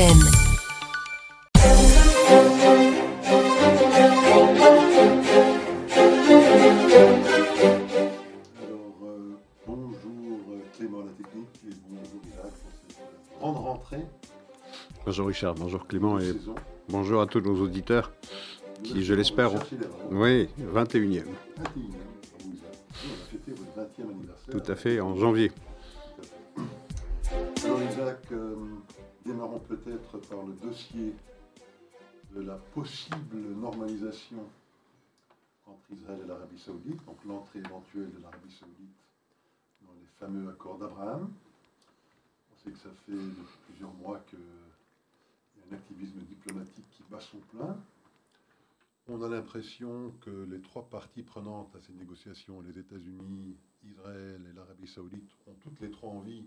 FM. Alors, euh, bonjour euh, Clément la technique et bonjour Isaac pour cette grande rentrée Bonjour Richard, bonjour Clément et saison. bonjour à tous nos auditeurs. Qui, je l'espère. Oui, 21e, 21e, pour vous, Isaac. Nous, on a fêté votre 20e anniversaire. tout à fait, en janvier. Alors Isaac, euh, démarrons peut-être par le dossier de la possible normalisation entre Israël et l'Arabie Saoudite, donc l'entrée éventuelle de l'Arabie Saoudite dans les fameux accords d'Abraham. On sait que ça fait plusieurs mois qu'il y a un activisme diplomatique qui bat son plein. On a l'impression que les trois parties prenantes à ces négociations, les États-Unis, Israël et l'Arabie Saoudite, ont toutes les trois envie,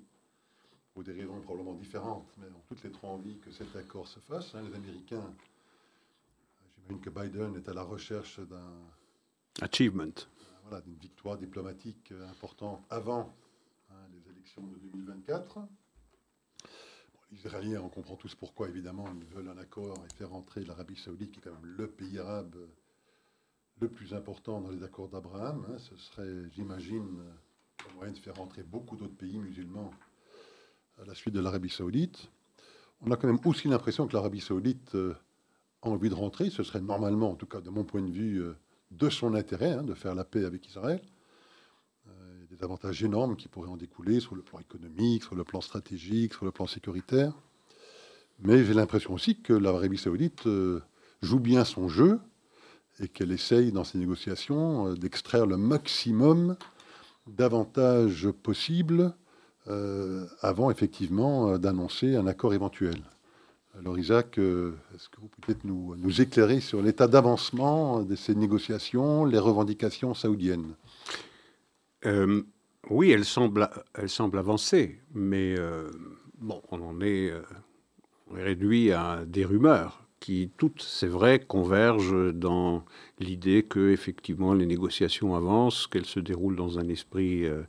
pour des raisons probablement différentes, mais ont toutes les trois envie que cet accord se fasse. hein. Les Américains, j'imagine que Biden est à la recherche d'un Achievement. voilà, d'une victoire diplomatique importante avant hein, les élections de 2024. Bon, les Israéliens, on comprend tous pourquoi, évidemment, ils veulent un accord et faire entrer l'Arabie saoudite, qui est quand même le pays arabe le plus important dans les accords d'Abraham. hein. Ce serait, j'imagine, un moyen de faire entrer beaucoup d'autres pays musulmans à la suite de l'Arabie saoudite. On a quand même aussi l'impression que l'Arabie saoudite euh, a envie de rentrer. Ce serait normalement, en tout cas de mon point de vue, euh, de son intérêt hein, de faire la paix avec Israël. Euh, il y a des avantages énormes qui pourraient en découler sur le plan économique, sur le plan stratégique, sur le plan sécuritaire. Mais j'ai l'impression aussi que l'Arabie saoudite joue bien son jeu et qu'elle essaye dans ses négociations d'extraire le maximum d'avantages possibles euh, avant effectivement euh, d'annoncer un accord éventuel. Alors Isaac, euh, est-ce que vous pouvez peut-être nous, éclairer sur l'état d'avancement de ces négociations, les revendications saoudiennes? Oui, elle semble, elle semble avancer, mais bon, on en on est réduit à des rumeurs qui toutes, c'est vrai, convergent dans l'idée que effectivement les négociations avancent, qu'elles se déroulent dans un esprit euh,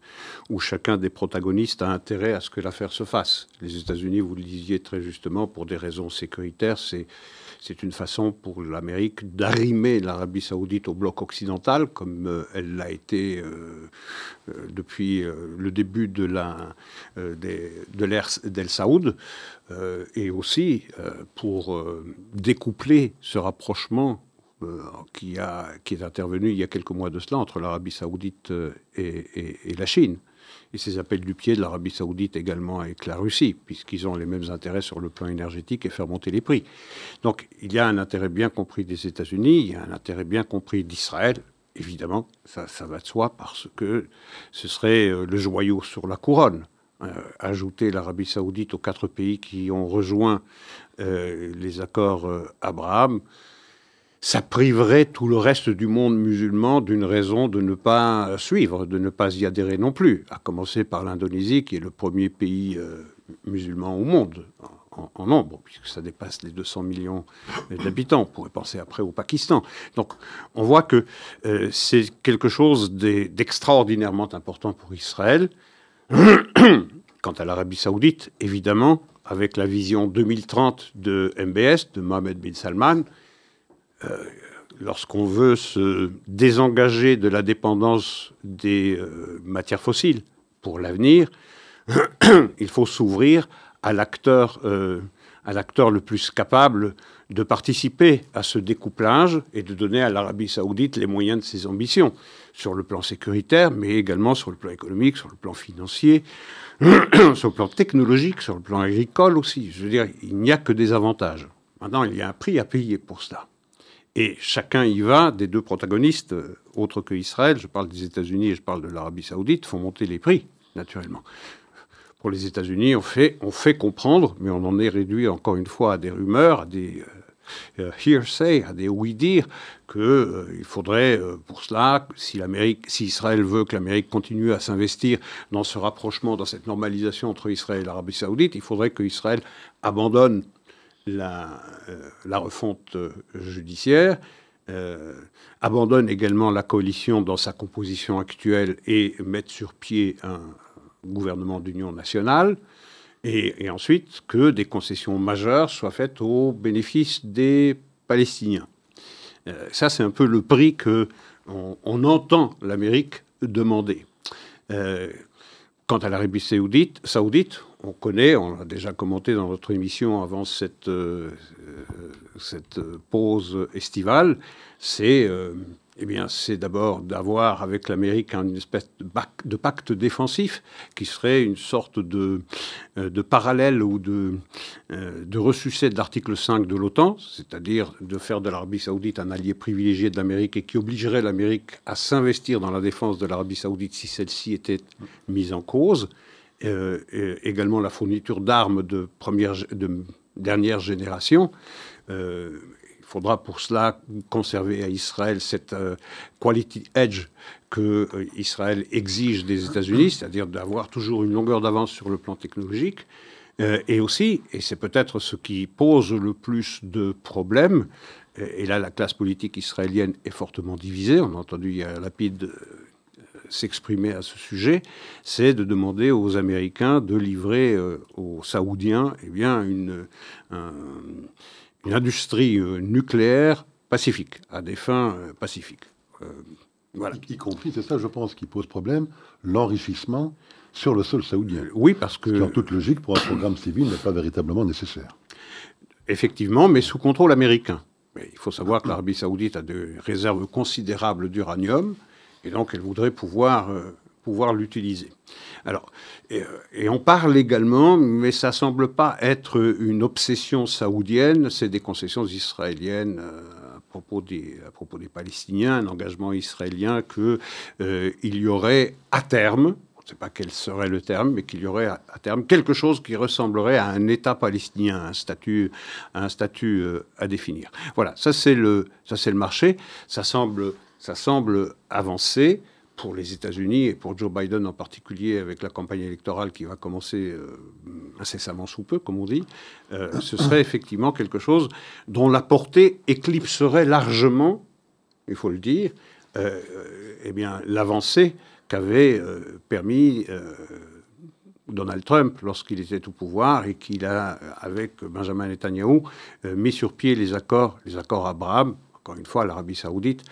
où chacun des protagonistes a intérêt à ce que l'affaire se fasse. Les États-Unis, vous le disiez très justement, pour des raisons sécuritaires, c'est c'est une façon pour l'Amérique d'arrimer l'Arabie saoudite au bloc occidental, comme euh, elle l'a été euh, euh, depuis le début de l'ère d'El Saoud, et aussi pour découpler ce rapprochement qui, a, qui est intervenu il y a quelques mois de cela entre l'Arabie saoudite et la Chine. Et ces appels du pied de l'Arabie saoudite également avec la Russie, puisqu'ils ont les mêmes intérêts sur le plan énergétique et faire monter les prix. Donc il y a un intérêt bien compris des États-Unis, il y a un intérêt bien compris d'Israël, évidemment, ça, ça va de soi, parce que ce serait euh, le joyau sur la couronne. Euh, ajouter l'Arabie saoudite aux quatre pays qui ont rejoint euh, les accords Abraham, ça priverait tout le reste du monde musulman d'une raison de ne pas suivre, de ne pas y adhérer non plus, à commencer par l'Indonésie, qui est le premier pays euh, musulman au monde en, nombre, puisque ça dépasse les 200 millions d'habitants. On pourrait penser après au Pakistan. Donc on voit que euh, c'est quelque chose d'e- d'extraordinairement important pour Israël. Quant à l'Arabie saoudite, évidemment, avec la vision 2030 de MBS, de Mohamed bin Salman, lorsqu'on veut se désengager de la dépendance des euh, matières fossiles pour l'avenir, il faut s'ouvrir à l'acteur euh, à l'acteur le plus capable de participer à ce découplage et de donner à l'Arabie saoudite les moyens de ses ambitions, sur le plan sécuritaire, mais également sur le plan économique, sur le plan financier, sur le plan technologique, sur le plan agricole aussi. Je veux dire, il n'y a que des avantages. Maintenant, il y a un prix à payer pour cela. Et chacun y va, des deux protagonistes, euh, autres que Israël, je parle des États-Unis et je parle de l'Arabie saoudite, font monter les prix, naturellement. Pour les États-Unis, on fait, comprendre, mais on en est réduit encore une fois à des rumeurs, à des euh, euh, hearsay, à des oui-dire, qu'il euh, faudrait pour cela, si, si Israël veut que l'Amérique continue à s'investir dans ce rapprochement, dans cette normalisation entre Israël et l'Arabie saoudite, il faudrait que Israël abandonne la, euh, la refonte euh, judiciaire, euh, abandonne également la coalition dans sa composition actuelle et mette sur pied un gouvernement d'union nationale, et, ensuite que des concessions majeures soient faites au bénéfice des Palestiniens. Ça, c'est un peu le prix que on, entend l'Amérique demander. Quant à l'Arabie saoudite, saoudite, on connaît, on l'a déjà commenté dans notre émission avant cette, euh, cette pause estivale, c'est eh bien, d'abord d'avoir avec l'Amérique une espèce de, pacte défensif qui serait une sorte de, euh, parallèle ou de, euh, de ressucé de l'article 5 de l'OTAN, c'est-à-dire de faire de l'Arabie saoudite un allié privilégié de l'Amérique et qui obligerait l'Amérique à s'investir dans la défense de l'Arabie saoudite si celle-ci était mise en cause. Euh, également la fourniture d'armes de, première, de dernière génération. Il faudra pour cela conserver à Israël cette euh, quality edge que euh, Israël exige des États-Unis, c'est-à-dire d'avoir toujours une longueur d'avance sur le plan technologique. Euh, et aussi, et c'est peut-être ce qui pose le plus de problèmes, et là la classe politique israélienne est fortement divisée, on a entendu Yair Lapid s'exprimer à ce sujet, c'est de demander aux Américains de livrer aux Saoudiens eh bien, une, un, une industrie euh, nucléaire pacifique, à des fins euh, pacifiques. Euh, voilà. Y, compris, c'est ça, je pense, qui pose problème, l'enrichissement sur le sol saoudien. Oui, parce que... En toute logique, pour un programme civil, n'est pas véritablement nécessaire. Effectivement, mais sous contrôle américain. Mais il faut savoir que l'Arabie saoudite a des réserves considérables d'uranium, et donc elle voudrait pouvoir pouvoir l'utiliser. Alors, et, on parle également, mais ça semble pas être une obsession saoudienne, c'est des concessions israéliennes euh, à propos des, à propos des Palestiniens, un engagement israélien qu'il euh, y aurait à terme, on ne sait pas quel serait le terme, mais qu'il y aurait à, terme quelque chose qui ressemblerait à un État palestinien, un statut, un statut euh, à définir. Voilà, ça c'est le, ça c'est le marché. Ça semble, ça semble avancer pour les États-Unis et pour Joe Biden en particulier, avec la campagne électorale qui va commencer euh, incessamment sous peu, comme on dit, euh, ce serait effectivement quelque chose dont la portée éclipserait largement, il faut le dire, euh, eh bien l'avancée qu'avait permis Donald Trump lorsqu'il était au pouvoir et qu'il a, avec Benjamin Netanyahu, mis sur pied les accords, les accords Abraham, encore une fois l'Arabie saoudite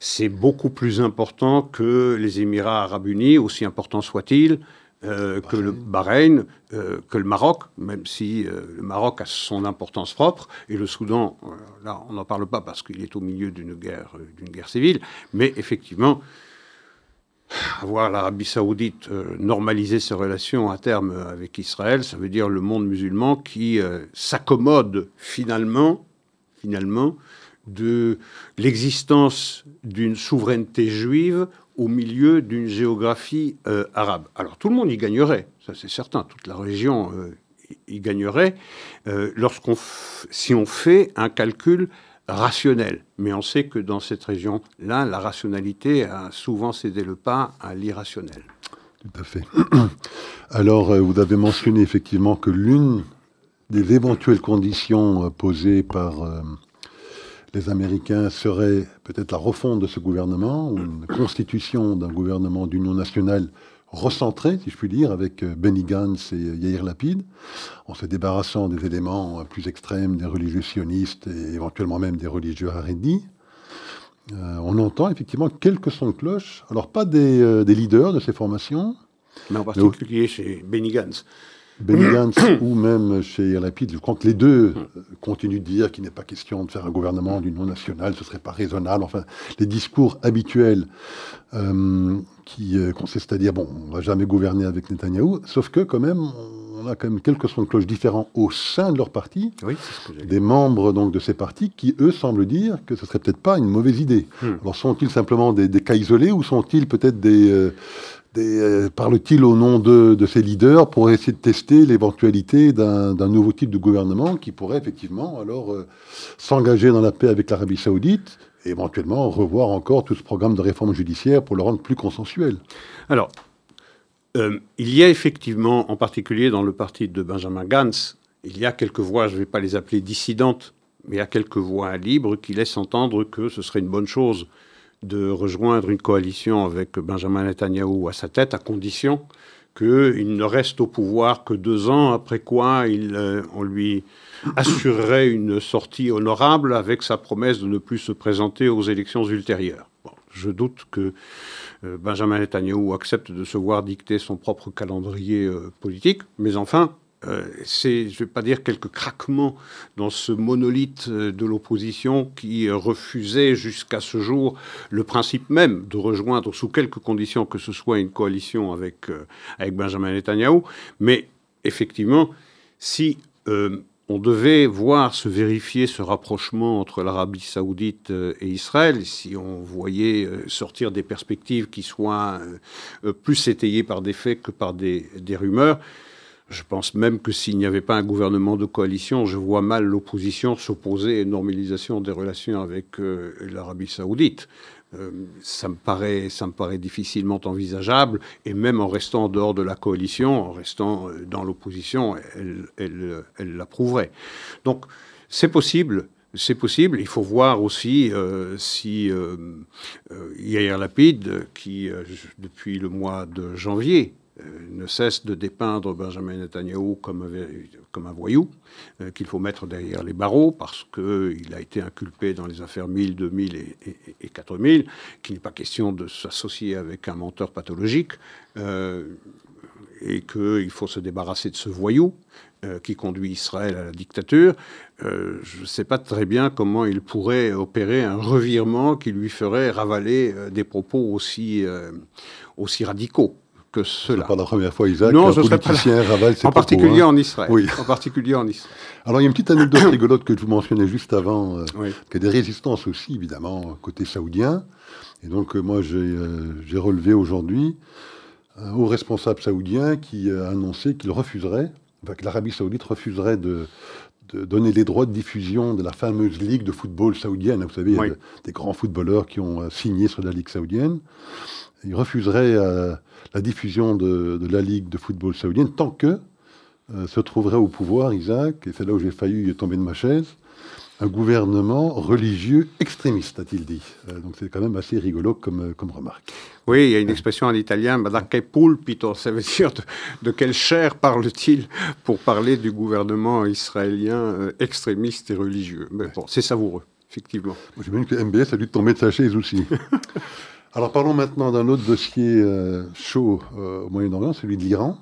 c'est beaucoup plus important que les Émirats arabes unis, aussi important soit-il, euh, que le Bahreïn, euh, que le Maroc, même si euh, le Maroc a son importance propre, et le Soudan, là on n'en parle pas parce qu'il est au milieu d'une guerre, d'une guerre civile, mais effectivement, avoir l'Arabie saoudite normaliser ses relations à terme avec Israël, ça veut dire le monde musulman qui s'accommode finalement, finalement, de l'existence d'une souveraineté juive au milieu d'une géographie euh, arabe. Alors tout le monde y gagnerait, ça c'est certain, toute la région euh, y gagnerait, euh, lorsqu'on si on fait un calcul rationnel. Mais on sait que dans cette région-là, la rationalité a souvent cédé le pas à l'irrationnel. Tout à fait. Alors, vous avez mentionné effectivement que l'une des éventuelles conditions posées par les Américains seraient peut-être la refonte de ce gouvernement, ou une constitution d'un gouvernement d'union nationale recentré, si je puis dire, avec euh, Benny Gantz et Yair Lapid, en se débarrassant des éléments plus extrêmes des religieux sionistes et éventuellement même des religieux harédis. Euh, on entend effectivement quelques sons de cloche, alors pas des, euh, leaders de ces formations. Mais en particulier chez Benny Gantz. Benny Gantz ou même chez Lapid, je crois que les deux continuent de dire qu'il n'est pas question de faire un gouvernement d'union nationale, ce serait pas raisonnable. Enfin, les discours habituels euh, qui euh, consistent à dire bon, on va jamais gouverner avec Netanyahou, sauf que quand même, on a quand même quelques sons de cloche différents au sein de leur parti, oui, des membres donc de ces partis qui eux semblent dire que ce serait peut-être pas une mauvaise idée. Hmm. Alors sont-ils simplement des, cas isolés ou sont-ils peut-être des euh, euh, parle-t-il au nom de, ces leaders pour essayer de tester l'éventualité d'un nouveau type de gouvernement qui pourrait effectivement alors euh, s'engager dans la paix avec l'Arabie saoudite et éventuellement revoir encore tout ce programme de réforme judiciaire pour le rendre plus consensuel? Alors, euh, il y a effectivement, en particulier dans le parti de Benjamin Gantz, il y a quelques voix, je ne vais pas les appeler dissidentes, mais il y a quelques voix libres qui laissent entendre que ce serait une bonne chose de rejoindre une coalition avec Benjamin Netanyahu à sa tête, à condition qu'il ne reste au pouvoir que deux ans, après quoi euh, on lui assurerait une sortie honorable avec sa promesse de ne plus se présenter aux élections ultérieures. je doute que euh, Benjamin Netanyahu accepte de se voir dicter son propre calendrier euh, politique, mais enfin, euh, c'est, je ne vais pas dire quelques craquements dans ce monolithe de l'opposition qui refusait jusqu'à ce jour le principe même de rejoindre sous quelques conditions que ce soit une coalition avec, Benjamin Netanyahu. Mais effectivement, si on devait voir se vérifier ce rapprochement entre l'Arabie saoudite euh, et Israël, si on voyait euh, sortir des perspectives qui soient euh, plus étayées par des faits que par des, rumeurs, je pense même que s'il n'y avait pas un gouvernement de coalition, je vois mal l'opposition s'opposer à une normalisation des relations avec l'Arabie saoudite. Euh, ça, me paraît, ça me paraît difficilement envisageable, et même en restant en dehors de la coalition, en restant euh, dans l'opposition, elle, l'approuverait. Donc c'est possible. C'est possible. Il faut voir aussi euh, si euh, Yair Lapide, qui depuis le mois de janvier ne cesse de dépeindre Benjamin Netanyahu comme, comme un voyou, euh, qu'il faut mettre derrière les barreaux parce qu'il a été inculpé dans les affaires 1000, 2000 et, et, 4000, qu'il n'est pas question de s'associer avec un menteur pathologique euh, et qu'il faut se débarrasser de ce voyou euh, qui conduit Israël à la dictature. je ne sais pas très bien comment il pourrait opérer un revirement qui lui ferait ravaler des propos aussi radicaux que cela. pas la première fois, Isaac, non, qu'un politicien ravale En particulier hein. en Israël. Oui. En particulier en Israël. Alors, il y a une petite anecdote rigolote que je vous mentionnais juste avant, euh, qui a des résistances aussi, évidemment, côté saoudien. Et donc, euh, moi, euh, j'ai relevé aujourd'hui un haut responsable saoudien qui a annoncé qu'il refuserait, que l'Arabie saoudite refuserait de, donner les droits de diffusion de la fameuse ligue de football saoudienne. Vous savez, il y a des grands footballeurs qui ont signé sur la ligue saoudienne. Il refuserait la diffusion de, la Ligue de football saoudienne tant que euh, se trouverait au pouvoir, Isaac, et c'est là où j'ai failli tomber de ma chaise, un gouvernement religieux extrémiste, a-t-il dit. Euh, donc c'est quand même assez rigolo comme, euh, comme remarque. Oui, il y a une expression en italien, da che pulpito, ça veut dire de, quelle chair parle-t-il pour parler du gouvernement israélien extrémiste et religieux. Mais bon, c'est savoureux, effectivement. J'imagine que MBS a dû tomber de sa chaise aussi. Alors parlons maintenant d'un autre dossier euh, chaud euh, au Moyen-Orient, celui de l'Iran.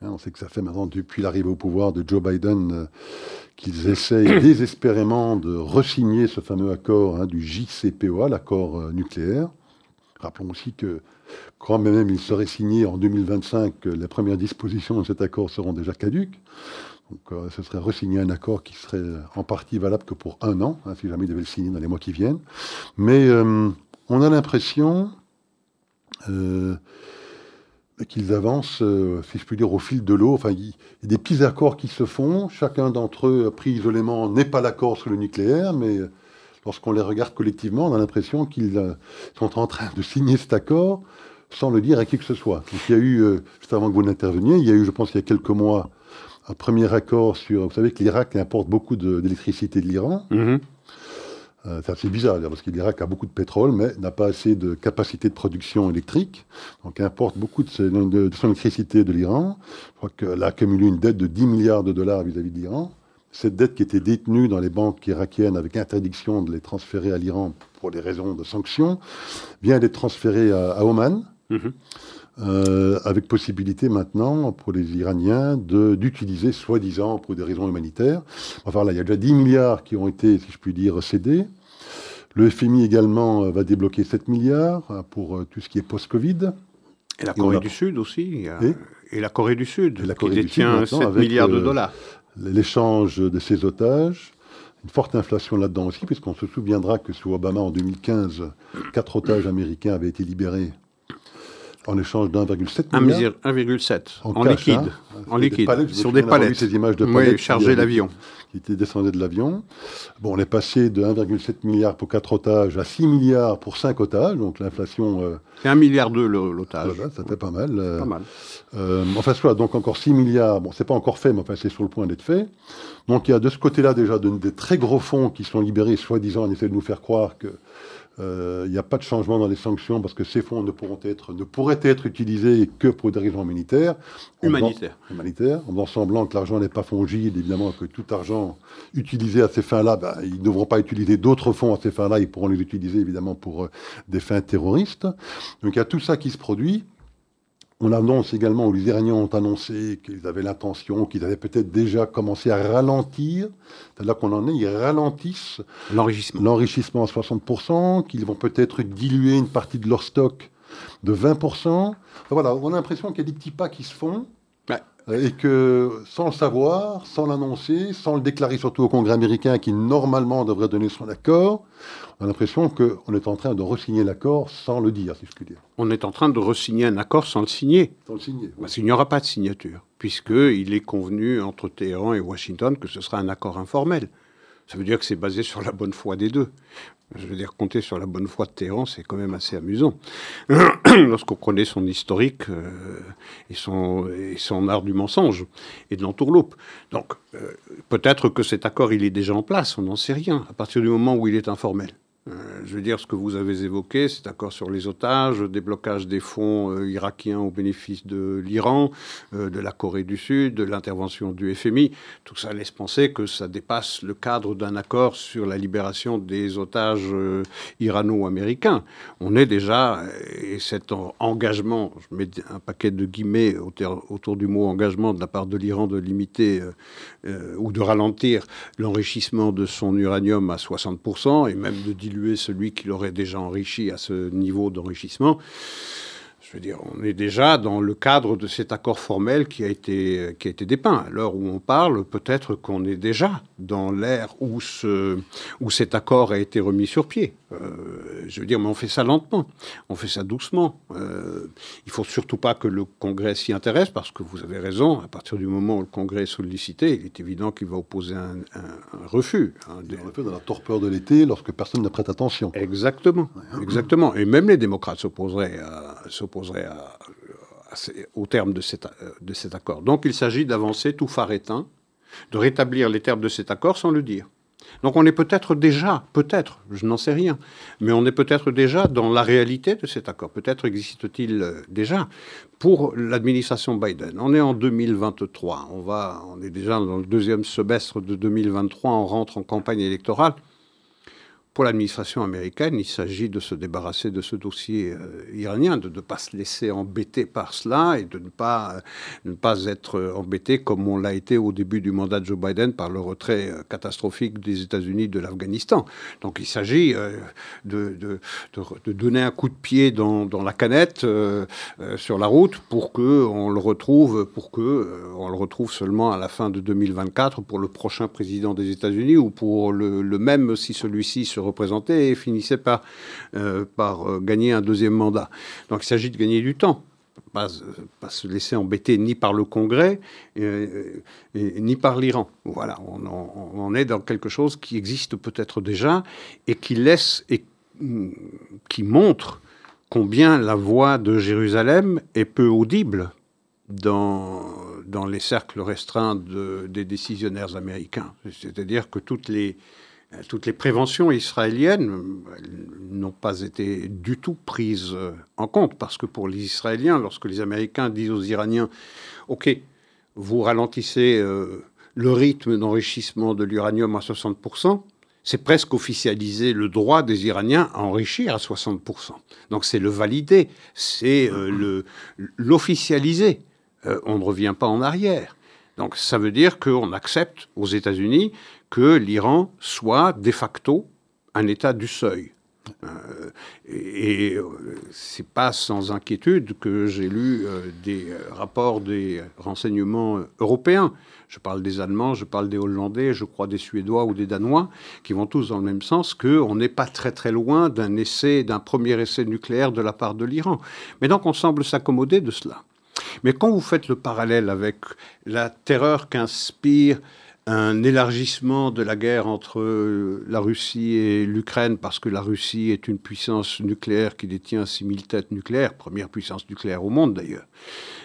Hein, on sait que ça fait maintenant depuis l'arrivée au pouvoir de Joe Biden euh, qu'ils essayent désespérément de resigner ce fameux accord hein, du JCPOA, l'accord nucléaire. Rappelons aussi que quand même il serait signé en 2025, les premières dispositions de cet accord seront déjà caduques. Donc ce serait resigner un accord qui serait en partie valable que pour un an, hein, si jamais il devait le signer dans les mois qui viennent. Mais on a l'impression euh, qu'ils avancent, euh, si je puis dire, au fil de l'eau. Enfin, il y a des petits accords qui se font. Chacun d'entre eux, pris isolément, n'est pas l'accord sur le nucléaire, mais lorsqu'on les regarde collectivement, on a l'impression qu'ils euh, sont en train de signer cet accord sans le dire à qui que ce soit. Il y a eu, juste avant que vous n'interveniez, il y a eu, je pense, il y a quelques mois, un premier accord sur. Vous savez que l'Irak importe beaucoup d'électricité de, l'Iran. Mm-hmm. Euh, c'est assez bizarre, parce que l'Irak a beaucoup de pétrole, mais n'a pas assez de capacité de production électrique. Donc, importe beaucoup de, son électricité de l'Iran. Je crois qu'elle a accumulé une dette de 10 milliards de dollars vis-à-vis de l'Iran. Cette dette qui était détenue dans les banques irakiennes avec interdiction de les transférer à l'Iran pour des raisons de sanctions, vient d'être transférée à, Oman. Mm-hmm. Euh, avec possibilité maintenant pour les Iraniens d'utiliser, soi-disant, pour des raisons humanitaires. Enfin là, il y a déjà 10 milliards qui ont été, si je puis dire, cédés. Le FMI également euh, va débloquer 7 milliards hein, pour euh, tout ce qui est post-Covid. Et la Corée du Sud aussi. Et, la Corée du Sud, la Corée qui détient 7 milliards de dollars. L'échange de ses otages, une forte inflation là-dedans aussi, puisqu'on se souviendra que sous Obama en 2015, quatre otages américains avaient été libérés en échange d'1,7 milliard 1,7 en, liquide. Hein. en liquide, sur des palettes. Ces images de palettes oui, chargées l'avion. Qui descendues de l'avion. Bon, on est passé de 1,7 milliard pour 4 otages à 6 milliards pour 5 otages. Donc l'inflation. Euh, C'est 1 milliard 2 l'otage. ça fait pas mal. Euh, pas mal. Euh, enfin, soit, donc encore 6 milliards. Bon, c'est pas encore fait, mais enfin, c'est sur le point d'être fait. Donc il y a de ce côté-là déjà de, des très gros fonds qui sont libérés, soi-disant, on essaie de nous faire croire que il n'y a pas de changement dans les sanctions parce que ces fonds ne, pourront être, ne pourraient être utilisés que pour des raisons humanitaires. Humanitaires. Humanitaire, en faisant semblant que l'argent n'est pas fongible, évidemment, que tout argent utilisé à ces fins-là, ben, ils ne devront pas utiliser d'autres fonds à ces fins-là, ils pourront les utiliser évidemment pour euh, des fins terroristes. Donc il y a tout ça qui se produit. On annonce également, ou les Iraniens ont annoncé qu'ils avaient l'intention, qu'ils avaient peut-être déjà commencé à ralentir. C'est là qu'on en est, ils ralentissent l'enrichissement, l'enrichissement à 60%, qu'ils vont peut-être diluer une partie de leur stock de 20%. voilà, on a l'impression qu'il y a des petits pas qui se font. Et que sans le savoir, sans l'annoncer, sans le déclarer surtout au Congrès américain qui normalement devrait donner son accord, on a l'impression qu'on est en train de re-signer l'accord sans le dire, si je puis dire. On est en train de re-signer un accord sans le signer. Sans le signer. Parce qu'il n'y aura pas de signature, puisqu'il est convenu entre Téhéran et Washington que ce sera un accord informel. Ça veut dire que c'est basé sur la bonne foi des deux. Je veux dire, compter sur la bonne foi de Téhéran, c'est quand même assez amusant. Lorsqu'on connaît son historique euh, et, son, et, son, art du mensonge et de l'entourloupe. Donc, euh, peut-être que cet accord, il est déjà en place, on n'en sait rien, à partir du moment où il est informel. Euh, je veux dire, ce que vous avez évoqué, cet accord sur les otages, déblocage des fonds euh, irakiens au bénéfice de l'Iran, euh, de la Corée du Sud, de l'intervention du FMI, tout ça laisse penser que ça dépasse le cadre d'un accord sur la libération des otages irano-américains. On est déjà, et cet engagement, je mets un paquet de guillemets autour du mot engagement de la part de l'Iran de limiter ou de ralentir l'enrichissement de son uranium à 60%, et même de celui qui l'aurait déjà enrichi à ce niveau d'enrichissement. Je veux dire, on est déjà dans le cadre de cet accord formel qui a été, qui a été dépeint. À l'heure où on parle, peut-être qu'on est déjà dans l'ère où, ce, où cet accord a été remis sur pied. Euh, je veux dire, mais on fait ça lentement, on fait ça doucement. Euh, il faut surtout pas que le Congrès s'y intéresse, parce que vous avez raison, à partir du moment où le Congrès est sollicité, il est évident qu'il va opposer un, refus. Hein, des... refus dans la torpeur de l'été, lorsque personne ne prête attention. Exactement, exactement. Et même les démocrates s'opposeraient au terme de cet, de cet accord. Donc il s'agit d'avancer tout phare éteint, de rétablir les termes de cet accord sans le dire. Donc on est peut-être déjà, peut-être, je n'en sais rien, mais on est peut-être déjà dans la réalité de cet accord. Peut-être existe-t-il euh, déjà pour l'administration Biden. On est en 2023, on, va, on est déjà dans le deuxième semestre de 2023, on rentre en campagne électorale. Pour l'administration américaine, il s'agit de se débarrasser de ce dossier euh, iranien, de ne pas se laisser embêter par cela et de ne pas, euh, ne pas être embêté comme on l'a été au début du mandat de Joe Biden par le retrait euh, catastrophique des États-Unis de l'Afghanistan. Donc il s'agit de, de, de, donner un coup de pied dans, dans la canette sur la route pour qu'on le retrouve, pour que on le retrouve seulement à la fin de 2024 pour le prochain président des États-Unis ou pour le, le même si celui-ci se représentait et finissait par, euh, euh, gagner un deuxième mandat. Donc il s'agit de gagner du temps. Pas, pas, se laisser embêter ni par le Congrès euh, ni par l'Iran. Voilà, on, est dans quelque chose qui existe peut-être déjà et qui laisse et qui montre combien la voix de Jérusalem est peu audible dans, les cercles restreints de, des décisionnaires américains. C'est-à-dire que toutes les, toutes les préventions israéliennes n'ont pas été du tout prises en compte, parce que pour les Israéliens, lorsque les Américains disent aux Iraniens, OK, vous ralentissez euh, le rythme d'enrichissement de l'uranium à 60%, c'est presque officialiser le droit des Iraniens à enrichir à 60%. Donc c'est le valider, c'est euh, l'officialiser. Euh, on ne revient pas en arrière. Donc ça veut dire qu'on accepte aux États-Unis que l'Iran soit de facto un État du seuil. Euh, et, euh, c'est pas sans inquiétude que j'ai lu euh, des rapports des renseignements européens. Je parle des Allemands, je parle des Hollandais, je crois des Suédois ou des Danois, qui vont tous dans le même sens qu'on n'est pas très très loin d'un essai, d'un premier essai nucléaire de la part de l'Iran. Mais donc on semble s'accommoder de cela. Mais quand vous faites le parallèle avec la terreur qu'inspire un élargissement de la guerre entre la Russie et l'Ukraine, parce que la Russie est une puissance nucléaire qui détient 6000 têtes nucléaires, première puissance nucléaire au monde d'ailleurs.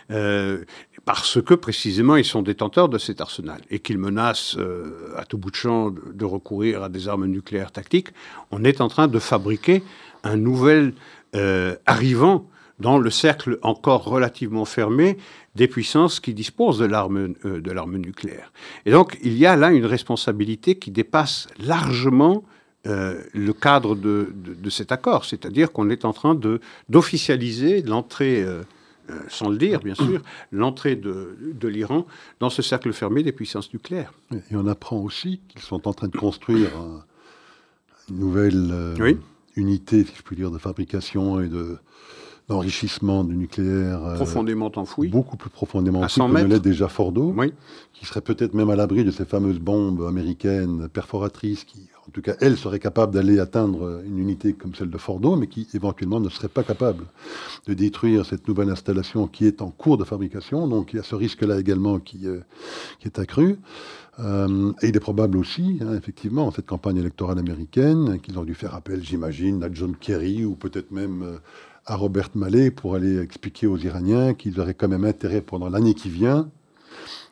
Euh, parce que précisément ils sont détenteurs de cet arsenal et qu'ils menacent euh, à tout bout de champ de, recourir à des armes nucléaires tactiques, on est en train de fabriquer un nouvel euh, arrivant dans le cercle encore relativement fermé des puissances qui disposent de l'arme de l'arme nucléaire. Et donc il y a là une responsabilité qui dépasse largement le cadre de, de, cet accord, c'est-à-dire qu'on est en train de d'officialiser l'entrée euh, sans le dire bien sûr, l'entrée de, l'Iran dans ce cercle fermé des puissances nucléaires. Et on apprend aussi qu'ils sont en train de construire une nouvelle euh, unité, si je puis dire, de fabrication et de, d'enrichissement du nucléaire. Euh, profondément enfoui. Beaucoup plus profondément enfoui que ne l'est déjà Fordo, qui serait peut-être même à l'abri de ces fameuses bombes américaines perforatrices qui, en tout cas, elles seraient capables d'aller atteindre une unité comme celle de Fordo, mais qui éventuellement ne seraient pas capables de détruire cette nouvelle installation qui est en cours de fabrication. Donc il y a ce risque-là également qui, euh, qui est accru. Euh, et il est probable aussi, hein, effectivement, en cette campagne électorale américaine, qu'ils ont dû faire appel, j'imagine, à John Kerry ou peut-être même à Robert Mallet pour aller expliquer aux Iraniens qu'ils auraient quand même intérêt pendant l'année qui vient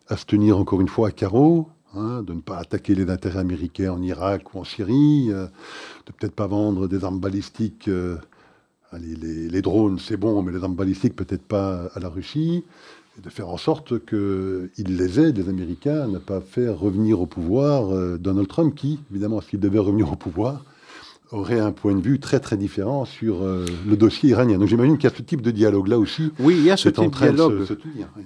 à se tenir encore une fois à carreau, Hein, de ne pas attaquer les intérêts américains en Irak ou en Syrie, euh, de peut-être pas vendre des armes balistiques. Euh, les, drones, c'est bon, mais les armes balistiques, peut-être pas à la Russie. Et de faire en sorte qu'ils les aident, les Américains, à ne pas faire revenir au pouvoir euh, Donald Trump, qui, évidemment, s'il devait revenir au pouvoir, aurait un point de vue très très différent sur euh, le dossier iranien. Donc j'imagine qu'il y a ce type de dialogue-là aussi. Oui, il y a ce type de dialogue.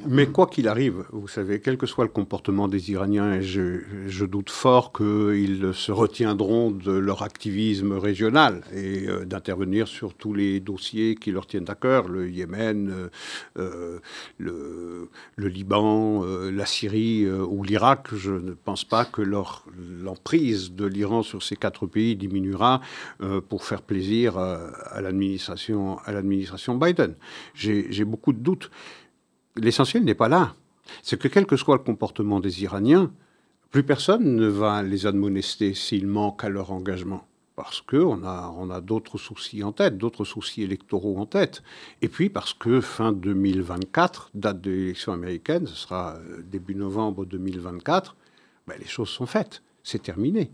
Mais quoi qu'il arrive, vous savez, quel que soit le comportement des Iraniens, je, je doute fort qu'ils se retiendront de leur activisme régional et euh, d'intervenir sur tous les dossiers qui leur tiennent à cœur, le Yémen, euh, le, le, Liban, la Syrie ou l'Irak. Je ne pense pas que l'emprise de l'Iran sur ces quatre pays diminuera euh, pour faire plaisir à, l'administration, à l'administration Biden. J'ai beaucoup de doutes. L'essentiel n'est pas là. C'est que quel que soit le comportement des Iraniens, plus personne ne va les admonester s'ils manquent à leur engagement. Parce qu'on a, on a d'autres soucis en tête, d'autres soucis électoraux en tête. Et puis parce que fin 2024, date de l'élection américaine, ce sera euh, début novembre 2024, ben les choses sont faites. C'est terminé.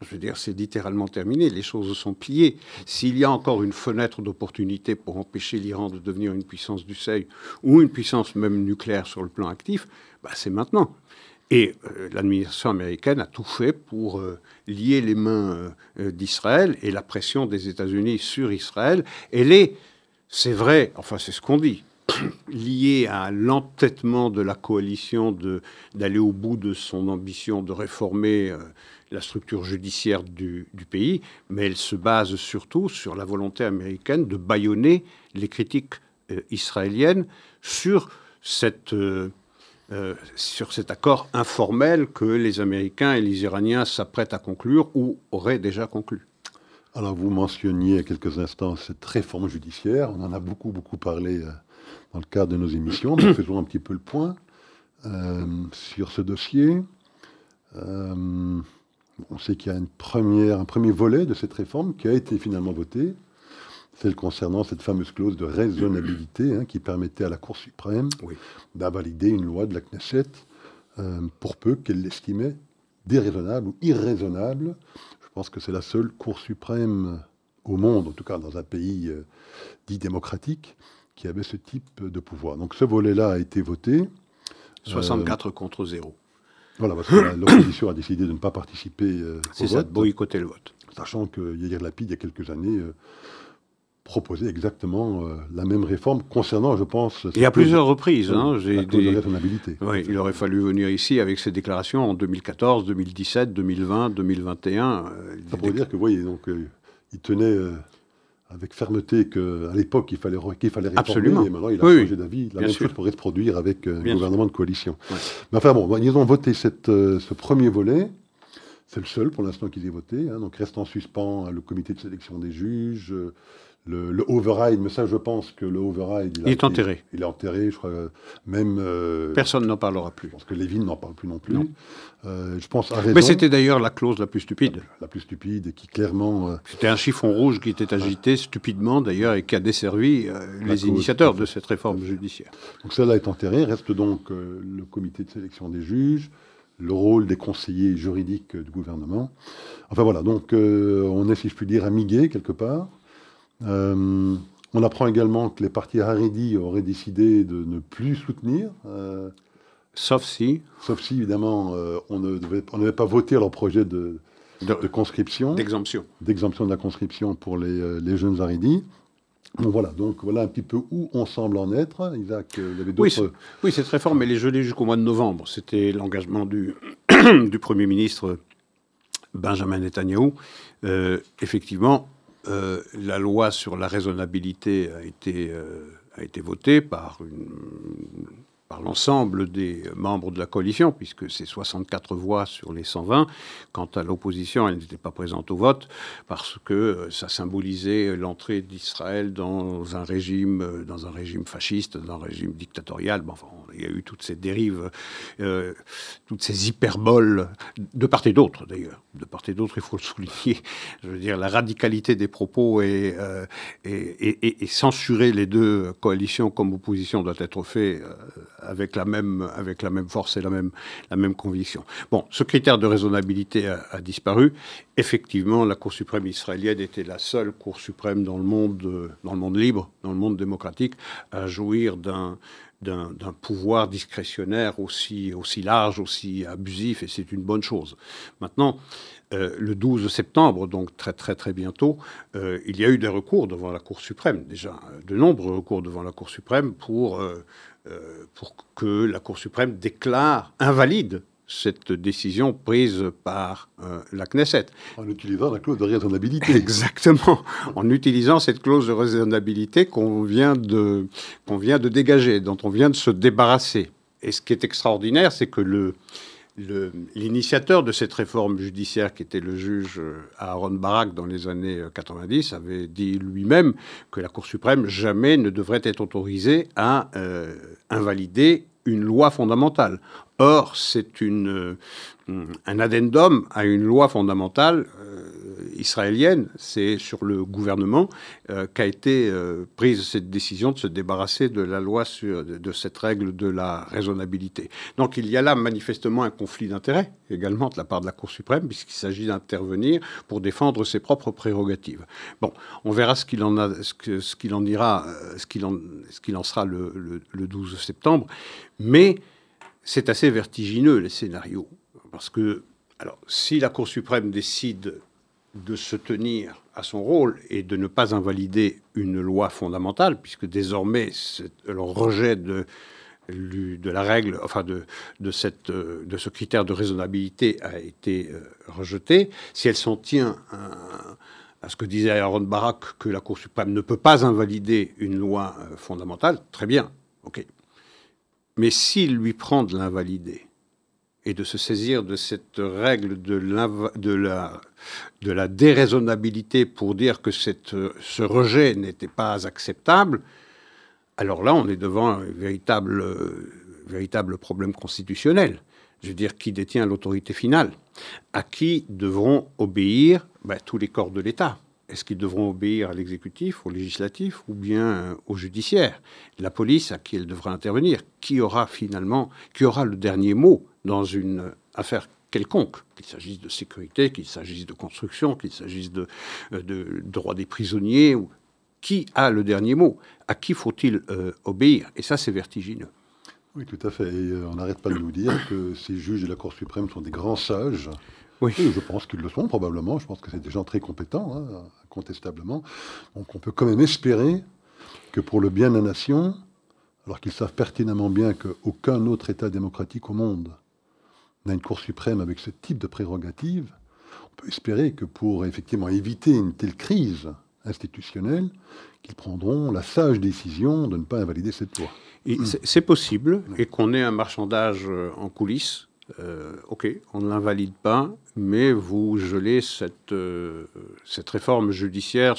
Je veux dire, c'est littéralement terminé, les choses sont pliées. S'il y a encore une fenêtre d'opportunité pour empêcher l'Iran de devenir une puissance du seuil ou une puissance même nucléaire sur le plan actif, bah, c'est maintenant. Et euh, l'administration américaine a tout fait pour euh, lier les mains euh, d'Israël et la pression des États-Unis sur Israël. Elle est, c'est vrai, enfin c'est ce qu'on dit, liée à l'entêtement de la coalition d'aller au bout de son ambition de réformer la structure judiciaire du, pays, mais elle se base surtout sur la volonté américaine de bâillonner les critiques euh, israéliennes sur, cette, euh, euh, sur cet accord informel que les Américains et les Iraniens s'apprêtent à conclure ou auraient déjà conclu. Alors vous mentionniez à quelques instants cette réforme judiciaire, on en a beaucoup beaucoup parlé dans le cadre de nos émissions, mais faisons un petit peu le point sur ce dossier. On sait qu'il y a une première, un premier volet de cette réforme qui a été finalement voté, celle concernant cette fameuse clause de raisonnabilité hein, qui permettait à la Cour suprême d'invalider une loi de la Knesset euh, pour peu qu'elle l'estimait déraisonnable ou irraisonnable. Je pense que c'est la seule Cour suprême au monde, en tout cas dans un pays euh, dit démocratique, qui avait ce type de pouvoir. Donc ce volet-là a été voté. 64 euh, contre 0. Voilà, parce que l'opposition a décidé de ne pas participer euh, C'est ça, boycotter le vote. Sachant que Yair Lapid, il y a quelques années, euh, proposait exactement euh, la même réforme concernant, je pense... Y a plusieurs reprises. Hein, j'ai des... Oui, il aurait fallu venir ici avec ses déclarations en 2014, 2017, 2020, 2021. ça pourrait dire que, vous voyez, donc, il tenait avec fermeté qu'à l'époque, il fallait, qu'il fallait réformer, Absolument. et maintenant il a changé d'avis. La même chose pourrait se produire avec euh, un gouvernement de coalition. Mais enfin bon, ils ont voté cette, euh, ce premier volet. C'est le seul pour l'instant qu'ils aient voté. Hein. donc reste en suspens hein, le comité de sélection des juges, le, override, mais ça, je pense que le override. Il, est enterré. Il est enterré, je crois. Même. Euh, Personne n'en parlera plus. Parce que Lévin n'en parle plus non plus. Euh, je pense Mais c'était d'ailleurs la clause la plus stupide. La plus stupide et qui clairement. Euh, c'était un chiffon rouge qui était agité stupidement d'ailleurs et qui a desservi les initiateurs de cette réforme judiciaire. Donc cela est enterré. Reste donc le comité de sélection des juges, le rôle des conseillers juridiques du gouvernement. Enfin voilà, donc on est, si je puis dire, amigué quelque part. Euh, on apprend également que les partis Haredi auraient décidé de ne plus soutenir. Euh, sauf si. Sauf si, évidemment, euh, on ne devait, pas voter leur projet de, conscription. D'exemption. D'exemption de la conscription pour les, jeunes Haredi. Bon, voilà, donc voilà un petit peu où on semble en être. Isaac, il y avait d'autres... Oui, cette réforme, elle est gelée jusqu'au mois de novembre. C'était l'engagement du, du Premier ministre Benjamin Netanyahu. effectivement, euh, la loi sur la raisonnabilité a été, euh, a été votée par une par l'ensemble des membres de la coalition, puisque c'est 64 voix sur les 120. Quant à l'opposition, elle n'était pas présente au vote, parce que euh, ça symbolisait l'entrée d'Israël dans un régime, euh, dans un régime fasciste, dans un régime dictatorial. Bon, enfin, il y a eu toutes ces dérives, euh, toutes ces hyperboles, de part et d'autre d'ailleurs. De part et d'autre, il faut le souligner. Je veux dire, la radicalité des propos et, et, censurer les deux coalitions comme opposition doit être fait avec la même, force et la même, conviction. Bon, ce critère de raisonnabilité a, disparu. Effectivement, la Cour suprême israélienne était la seule Cour suprême dans le monde, libre, dans le monde démocratique, à jouir d'un pouvoir discrétionnaire aussi, large, aussi abusif, et c'est une bonne chose. Maintenant, euh, le 12 septembre, donc très très très bientôt, euh, il y a eu des recours devant la Cour suprême, déjà de nombreux recours devant la Cour suprême pour euh, euh, pour que la Cour suprême déclare invalide cette décision prise par euh, la Knesset. En utilisant la clause de raisonnabilité. Exactement, en utilisant cette clause de raisonnabilité qu'on vient, de, qu'on vient de dégager, dont on vient de se débarrasser. Et ce qui est extraordinaire, c'est que le, L'initiateur de cette réforme judiciaire, qui était le juge euh, Aaron Barak dans les années 90, euh, avait dit lui-même que la Cour suprême jamais ne devrait être autorisée à euh, invalider une loi fondamentale. Or, c'est un addendum à une loi fondamentale israélienne, c'est sur le gouvernement euh, qu'a été euh, prise cette décision de se débarrasser de la loi sur, de, cette règle de la raisonnabilité. Donc il y a là manifestement un conflit d'intérêts également de la part de la Cour suprême, puisqu'il s'agit d'intervenir pour défendre ses propres prérogatives. Bon, on verra ce qu'il en, a, ce qu'il en ira, euh, ce qu'il en, sera le, le 12 septembre, mais c'est assez vertigineux les scénarios, parce que alors, si la Cour suprême décide de se tenir à son rôle et de ne pas invalider une loi fondamentale, puisque désormais le rejet de, la règle, enfin de, ce critère de raisonnabilité a été euh, rejeté. Si elle s'en tient à, ce que disait Aaron Barak, que la Cour suprême ne peut pas invalider une loi euh, fondamentale, très bien, ok. Mais s'il lui prend de l'invalider, et de se saisir de cette règle de, la, déraisonnabilité pour dire que ce rejet n'était pas acceptable, alors là, on est devant un véritable, problème constitutionnel. Je veux dire, qui détient l'autorité finale? À qui devront obéir ben, tous les corps de l'État? Est-ce qu'ils devront obéir à l'exécutif, au législatif ou bien au judiciaire? La police, à qui elle devra intervenir? Qui aura finalement, qui aura le dernier mot dans une affaire quelconque, qu'il s'agisse de sécurité, qu'il s'agisse de construction, qu'il s'agisse de, euh, de, droit des prisonniers, ou, qui a le dernier mot À qui faut-il euh, obéir? Et ça, c'est vertigineux. Oui, tout à fait. Et euh, on n'arrête pas de nous dire que ces juges de la Cour suprême sont des grands sages. Oui. je pense qu'ils le sont probablement. Je pense que c'est des gens très compétents, hein, incontestablement. Donc on peut quand même espérer que pour le bien de la nation, alors qu'ils savent pertinemment bien qu'aucun autre État démocratique au monde n'a une Cour suprême avec ce type de prérogative, on peut espérer que pour effectivement éviter une telle crise institutionnelle, qu'ils prendront la sage décision de ne pas invalider cette loi. C'est possible, et qu'on ait un marchandage euh, en coulisses euh, ok, on ne l'invalide pas, mais vous gelez cette, euh, cette réforme judiciaire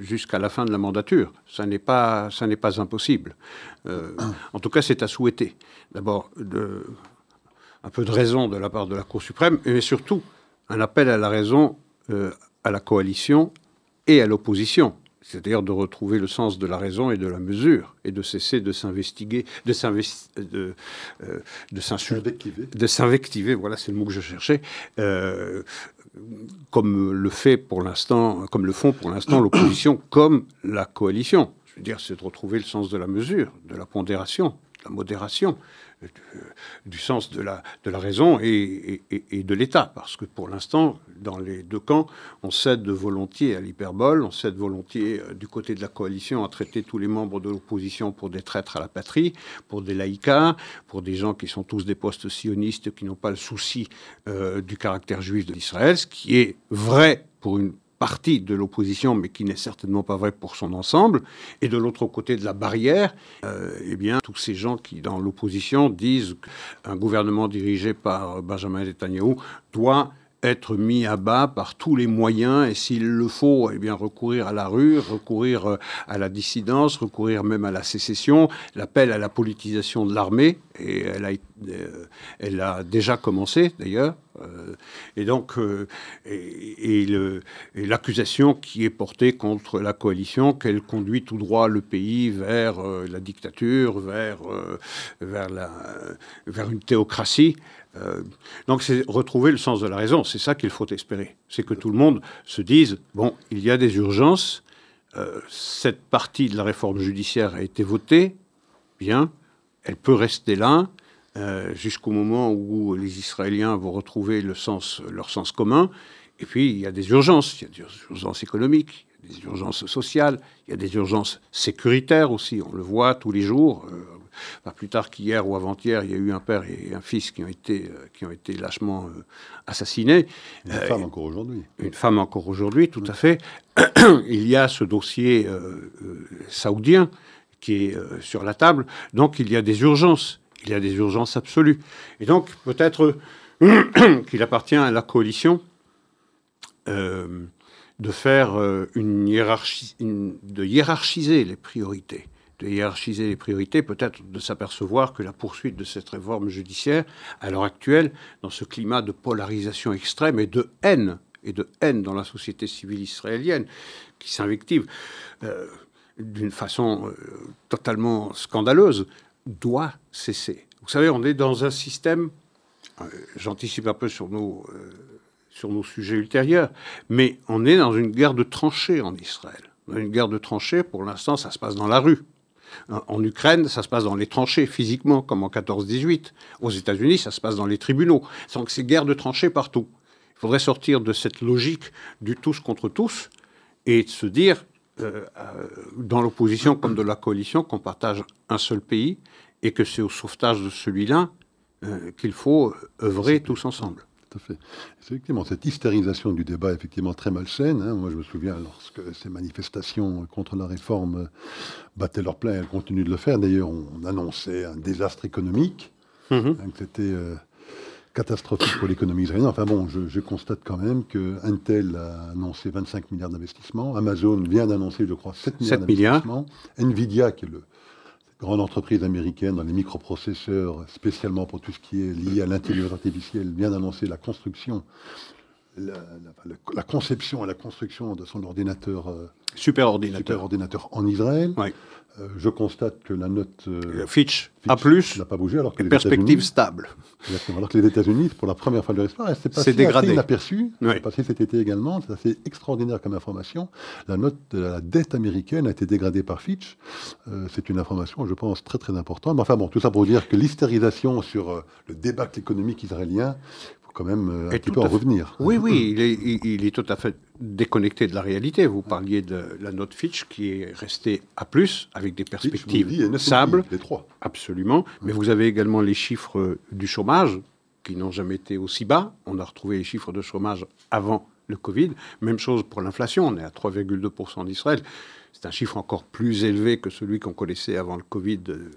jusqu'à la fin de la mandature. Ça n'est pas, ça pas impossible. Euh, en tout cas, c'est à souhaiter. D'abord, un peu de raison de la part de la Cour suprême, mais surtout un appel à la raison à la coalition et à l'opposition. C'est-à-dire de retrouver le sens de la raison et de la mesure, et de cesser de s'investiguer, de de, euh, de s'invectiver, voilà, c'est le mot que je cherchais, euh, comme le fait pour l'instant, comme le font pour l'instant l'opposition, comme la coalition. Je veux dire, c'est de retrouver le sens de la mesure, de la pondération, de la modération, du sens de la, de la raison et, de l'État. Parce que pour l'instant, dans les deux camps, on cède volontiers à l'hyperbole, on cède volontiers euh, du côté de la coalition à traiter tous les membres de l'opposition pour des traîtres à la patrie, pour des laïcats, pour des gens qui sont tous des postes sionistes, qui n'ont pas le souci euh, du caractère juif d'Israël, ce qui est vrai pour une partie de l'opposition, mais qui n'est certainement pas vrai pour son ensemble. Et de l'autre côté de la barrière, euh, eh bien, tous ces gens qui, dans l'opposition, disent qu'un gouvernement dirigé par Benjamin Netanyahu doit être mis à bas par tous les moyens et s'il le faut, eh bien recourir à la rue, recourir euh, à la dissidence, recourir même à la sécession, l'appel à la politisation de l'armée et elle a, euh, elle a déjà commencé d'ailleurs. Euh, et donc, et, l'accusation qui est portée contre la coalition, qu'elle conduit tout droit le pays vers la dictature, vers, vers, la, vers une théocratie. Euh, donc c'est retrouver le sens de la raison. C'est ça qu'il faut espérer. C'est que tout le monde se dise, bon, il y a des urgences, euh, cette partie de la réforme judiciaire a été votée, bien, elle peut rester là euh, jusqu'au moment où les Israéliens vont retrouver leur sens commun. Et puis, il y a des urgences. Il y a des urgences économiques, des urgences sociales, il y a des urgences sécuritaires aussi. On le voit tous les jours. Plus tard qu'hier ou avant-hier, il y a eu un père et un fils qui ont été, euh, qui ont été lâchement euh, assassinés. Une femme encore aujourd'hui. Une femme encore aujourd'hui, tout à fait. il y a ce dossier euh, saoudien qui est sur la table. Donc il y a des urgences. Il y a des urgences absolues. Et donc peut-être qu'il appartient à la coalition de faire une hiérarchie, de hiérarchiser les priorités de hiérarchiser les priorités, peut-être de s'apercevoir que la poursuite de cette réforme judiciaire, à l'heure actuelle, dans ce climat de polarisation extrême et de haine, et de haine dans la société civile israélienne, qui s'invective euh, d'une façon euh, totalement scandaleuse, doit cesser. Vous savez, on est dans un système, euh, j'anticipe un peu sur nos, sur nos sujets ultérieurs, mais on est dans une guerre de tranchées en Israël. Dans une guerre de tranchées, pour l'instant, ça se passe dans la rue. En Ukraine, ça se passe dans les tranchées, physiquement, comme en 14-18. Aux États-Unis, ça se passe dans les tribunaux. Donc c'est guerre de tranchées partout. Il faudrait sortir de cette logique du tous contre tous et se dire, euh, euh, dans l'opposition comme de la coalition, qu'on partage un seul pays et que c'est au sauvetage de celui-là euh, qu'il faut œuvrer tous ensemble fait. Effectivement, cette hystérisation du débat est effectivement très malsaine. Hein. Moi, je me souviens lorsque ces manifestations contre la réforme battaient leur plein, elles continuent de le faire. D'ailleurs, on annonçait un désastre économique, mm-hmm. hein, que c'était euh, catastrophique pour l'économie israélienne. Enfin bon, je, constate quand même que Intel a annoncé 25 milliards d'investissements, Amazon vient d'annoncer, je crois, 7 milliards d'investissements, Nvidia, qui est le grande entreprise américaine dans les microprocesseurs, spécialement pour tout ce qui est lié à l'intelligence artificielle, vient d'annoncer la construction, la, conception et la construction de son ordinateur, euh, super ordinateur, super ordinateur en Israël. Euh, je constate que la note euh, Fitch, A+, n'a pas bougé, alors que perspective stable. Alors que les États-Unis, pour la première fois de leur histoire, c'est passé dégradé. inaperçu. C'est passé cet été également. C'est assez extraordinaire comme information. La note de la dette américaine a été dégradée par Fitch. Euh, c'est une information, je pense, très très importante. Mais enfin bon, tout ça pour dire que l'hystérisation sur le débâcle économique israélien, quand même euh, un petit peu en revenir. Oui, oui, il est, il est, tout à fait déconnecté de la réalité. Vous parliez de la note Fitch qui est restée à plus, avec des perspectives stables. Les trois. Absolument. Mais vous avez également les chiffres du chômage qui n'ont jamais été aussi bas. On a retrouvé les chiffres de chômage avant le Covid. Même chose pour l'inflation. On est à 3,2% d'Israël. C'est un chiffre encore plus élevé que celui qu'on connaissait avant le Covid, euh,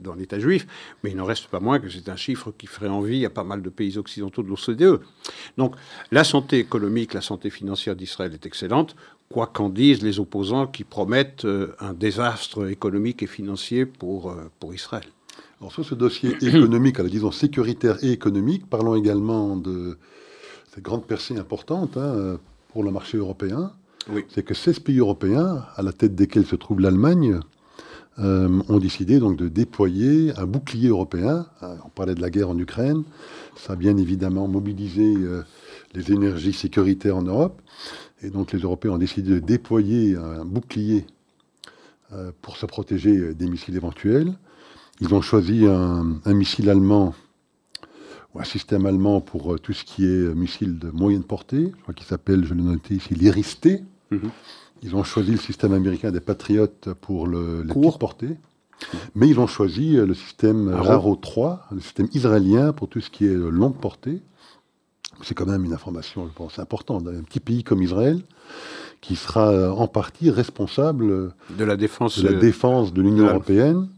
dans l'État juif, mais il n'en reste pas moins que c'est un chiffre qui ferait envie à pas mal de pays occidentaux de l'OCDE. Donc la santé économique, la santé financière d'Israël est excellente, quoi qu'en disent les opposants qui promettent euh, un désastre économique et financier pour, euh, pour Israël. Alors sur ce dossier économique, alors disons sécuritaire et économique, parlons également de cette grande percée importante hein, pour le marché européen. Oui. C'est que 16 pays européens, à la tête desquels se trouve l'Allemagne, euh, ont décidé donc de déployer un bouclier européen. Euh, on parlait de la guerre en Ukraine. Ça a bien évidemment mobilisé euh, les énergies sécuritaires en Europe. Et donc les Européens ont décidé de déployer un bouclier pour se protéger des missiles éventuels. Ils ont choisi un, missile allemand ou un système allemand pour tout ce qui est missile de moyenne portée. Je crois qu'il s'appelle, je l'ai noté ici, l'Iris-T. Mhm. Ils ont choisi le système américain des Patriotes pour le, la Court. petite portée. Mais ils ont choisi euh, le système. Raro 3, le système israélien pour tout ce qui est euh, longue portée. C'est quand même une information, je pense, importante. Un petit pays comme Israël qui sera euh, en partie responsable De la défense de l'Union européenne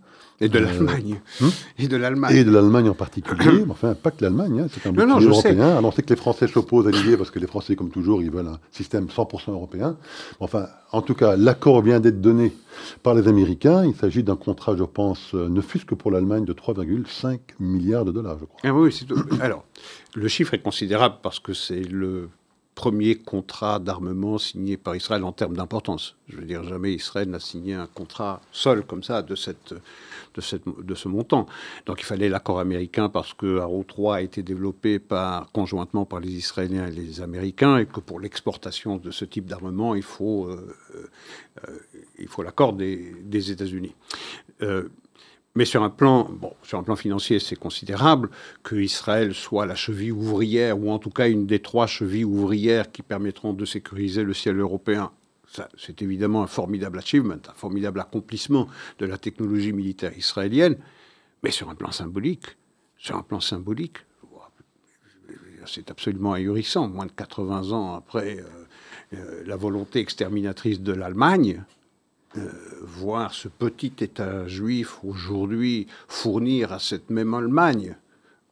et de euh, l'Allemagne. hmm et de l'Allemagne. et de l'Allemagne en particulier. Mais enfin, pas que l'Allemagne, hein, c'est un Non, sais. européen. Alors, on sait que les Français s'opposent à l'idée parce que les Français, comme toujours, ils veulent un système 100% européen. Enfin, en tout cas, l'accord vient d'être donné par les Américains. Il s'agit d'un contrat, je pense, euh, ne fût-ce que pour l'Allemagne, de 3,5 milliards de dollars, je crois. Ah oui. Alors, le chiffre est considérable parce que c'est le premier contrat d'armement signé par Israël en termes d'importance. Je veux dire, jamais Israël n'a signé un contrat seul comme ça de, cette, de, ce montant. Donc il fallait l'accord américain parce que Arrow 3 a été développé conjointement par les Israéliens et les Américains et que pour l'exportation de ce type d'armement, il faut, euh, euh, l'accord des, États-Unis. Euh, mais sur un plan, sur un plan financier, c'est considérable que Israël soit la cheville ouvrière, ou en tout cas une des trois chevilles ouvrières qui permettront de sécuriser le ciel européen. C'est évidemment un formidable achievement, un formidable accomplissement de la technologie militaire israélienne, mais sur un plan symbolique, sur un plan symbolique, c'est absolument ahurissant. Moins de 80 ans après euh, euh, la volonté exterminatrice de l'Allemagne, euh, voir ce petit État juif aujourd'hui fournir à cette même Allemagne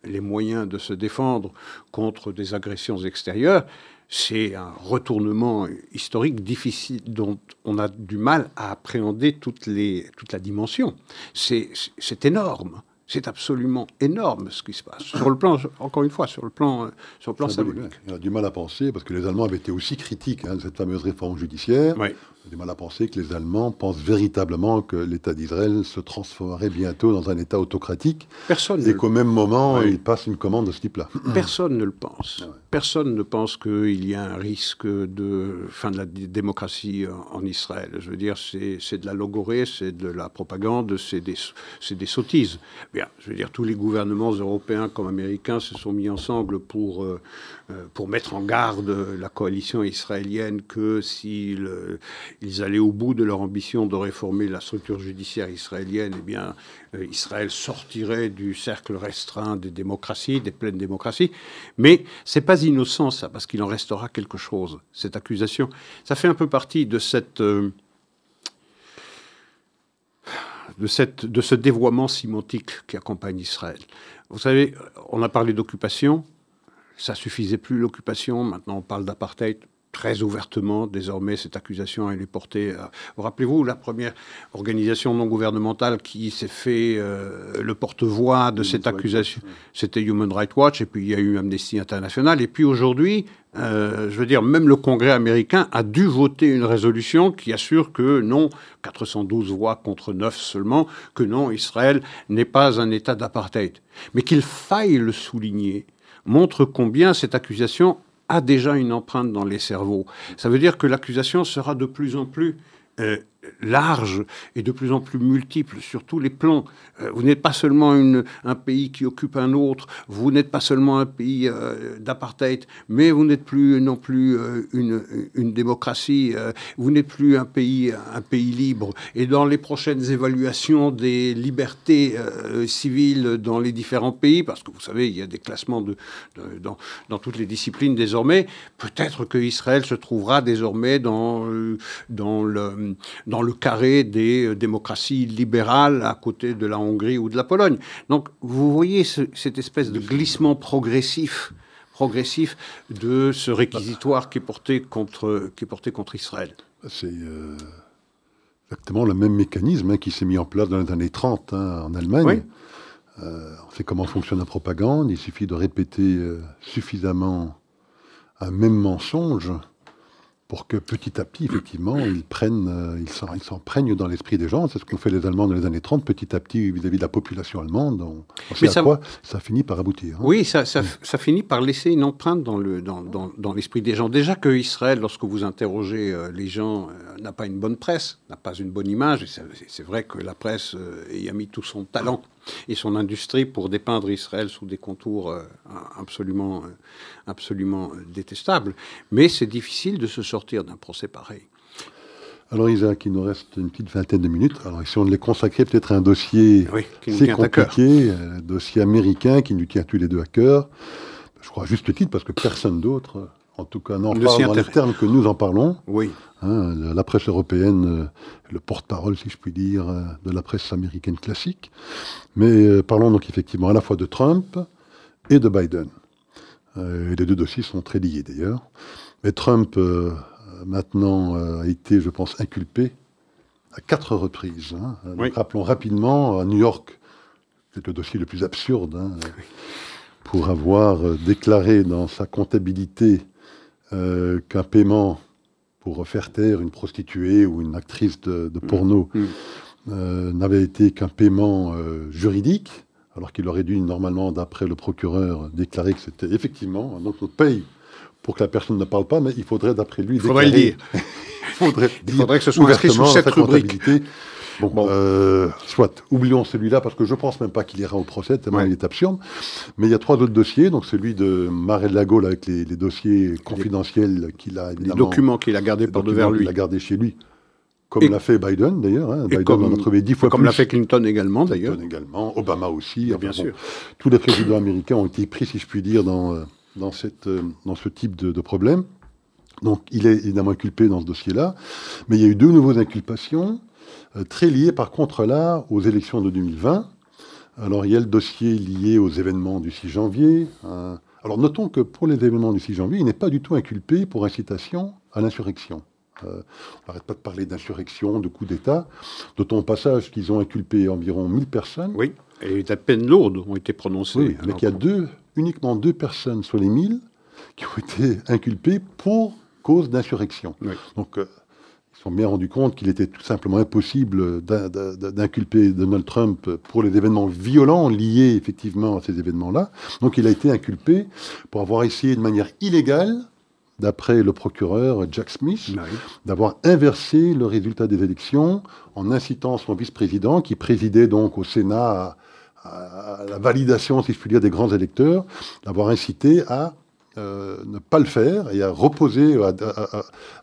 les moyens de se défendre contre des agressions extérieures, c'est un retournement historique difficile dont on a du mal à appréhender toutes les, toute la dimension. C'est énorme. C'est absolument énorme ce qui se passe. Sur le plan, encore une fois, sur le plan, sur le plan Symbolique, symbolique. On a du mal à penser, parce que les Allemands avaient été aussi critiques hein, de cette fameuse réforme judiciaire. Oui. A du mal à penser que les Allemands pensent véritablement que l'État d'Israël se transformerait bientôt dans un État autocratique Personne ne et qu'au même moment, Oui. il passe une commande de ce type-là. Personne ne le pense. Ah ouais. Personne ne pense qu'il y a un risque de fin de la démocratie en, en Israël. Je veux dire, c'est de la logorée, c'est de la propagande, c'est des, sottises. Bien, je veux dire, tous les gouvernements européens comme américains se sont mis ensemble pour, euh, euh, pour mettre en garde la coalition israélienne que s'ils euh, ils allaient au bout de leur ambition de réformer la structure judiciaire israélienne, eh bien, euh, Israël sortirait du cercle restreint des démocraties, des pleines démocraties. Mais c'est pas innocent ça, parce qu'il en restera quelque chose. Cette accusation, ça fait un peu partie de cette euh, de, cette, de ce dévoiement sémantique qui accompagne Israël. Vous savez, on a parlé d'occupation, ça suffisait plus l'occupation, maintenant on parle d'apartheid très ouvertement, désormais cette accusation elle est portée. à- Vous rappelez-vous la première organisation non gouvernementale qui s'est fait euh, le porte-voix de Human cette accusation? Watch. C'était Human Rights Watch, et puis il y a eu Amnesty International, et puis aujourd'hui, euh, je veux dire, même le Congrès américain a dû voter une résolution qui assure que non, 412 voix contre 9 seulement, que non, Israël n'est pas un État d'apartheid. Mais qu'il faille le souligner montre combien cette accusation a déjà une empreinte dans les cerveaux. Ça veut dire que l'accusation sera de plus en plus euh, large et de plus en plus multiple sur tous les plans. Euh, vous n'êtes pas seulement un pays qui occupe un autre, vous n'êtes pas seulement un pays euh, d'apartheid, mais vous n'êtes plus non plus euh, une, démocratie, vous n'êtes plus un pays, un pays libre. Et dans les prochaines évaluations des libertés civiles dans les différents pays, parce que vous savez, il y a des classements dans, toutes les disciplines désormais, peut-être que Israël se trouvera désormais dans, dans, le, le carré des démocraties libérales à côté de la Hongrie ou de la Pologne. Donc vous voyez cette espèce de glissement progressif progressif de ce réquisitoire qui est porté contre, qui est porté contre Israël. C'est exactement le même mécanisme hein, qui s'est mis en place dans les années 30 hein, en Allemagne. Euh, on sait comment fonctionne la propagande. Il suffit de répéter euh, suffisamment un même mensonge pour que petit à petit, effectivement, ils prennent, euh, ils s'en prennent dans l'esprit des gens. C'est ce qu'ont fait les Allemands dans les années 30, petit à petit, vis-à-vis de la population allemande. On, Mais ça, quoi ça finit par aboutir. Hein. Oui, ça, ça, finit par laisser une empreinte dans l'esprit dans, dans, des gens. Déjà que Israël, lorsque vous interrogez euh, les gens, euh, n'a pas une bonne presse, n'a pas une bonne image. C'est vrai que la presse y a mis tout son talent et son industrie pour dépeindre Israël sous des contours absolument, absolument détestables. Mais c'est difficile de se sortir d'un procès pareil. Alors Isaac, il nous reste une petite vingtaine de minutes. Alors si on les consacrait peut-être à un dossier c'est compliqué, un dossier américain qui nous tient tous les deux à cœur, je crois juste le titre parce que personne d'autre, en tout cas n'en parle dans les termes que nous en parlons. Oui. Hein, la presse européenne, euh, le porte-parole, si je puis dire, euh, de la presse américaine classique. Mais euh, parlons donc effectivement à la fois de Trump et de Biden. les deux dossiers sont très liés d'ailleurs. Mais Trump, euh, maintenant, euh, a été, je pense, inculpé à quatre reprises. Hein. Rappelons rapidement, à New York, c'est le dossier le plus absurde, hein, pour avoir déclaré dans sa comptabilité qu'un paiement pour faire taire une prostituée ou une actrice de, porno mmh. n'avait été qu'un paiement juridique, alors qu'il aurait dû normalement, d'après le procureur, déclarer que c'était effectivement, donc on paye pour que la personne ne parle pas, mais il faudrait, d'après lui, il faudrait le dire. il, faudrait que ce soit inscrit sous cette rubrique. Bon, Euh, soit, oublions celui-là parce que je pense même pas qu'il ira au procès, tellement il est absurde. Mais il y a trois autres dossiers, donc celui de Marel Lago avec les, dossiers confidentiels qu'il a. Les documents qu'il a gardés pour devers lui. Il a gardé chez lui. Comme l'a fait Biden d'ailleurs. Hein. Biden comme, en a trouvé dix fois comme l'a fait Clinton également d'ailleurs. Clinton également, Obama aussi. bien sûr. tous les présidents américains ont été pris, si je puis dire, dans, euh, dans, cette, euh, dans ce type de, problème. Donc il est évidemment inculpé dans ce dossier-là. Mais il y a eu deux nouvelles inculpations, très liées par contre là aux élections de 2020. Alors il y a le dossier lié aux événements du 6 janvier. Hein. alors notons que pour les événements du 6 janvier, il n'est pas du tout inculpé pour incitation à l'insurrection. Euh, on n'arrête pas de parler d'insurrection, de coup d'État. Notons au passage qu'ils ont inculpé environ 1000 personnes. Oui, et des peines lourdes ont été prononcées. Oui, mais qu'il y a deux uniquement deux personnes sur les 1000 qui ont été inculpées pour cause d'insurrection. Donc, euh, se sont bien rendus compte qu'il était tout simplement impossible d'inculper Donald Trump pour les événements violents liés effectivement à ces événements-là. Donc, il a été inculpé pour avoir essayé de manière illégale d'après le procureur Jack Smith, d'avoir inversé le résultat des élections en incitant son vice-président, qui présidait donc au Sénat à la validation, si je puis dire, des grands électeurs, d'avoir incité à euh, ne pas le faire et à reposer,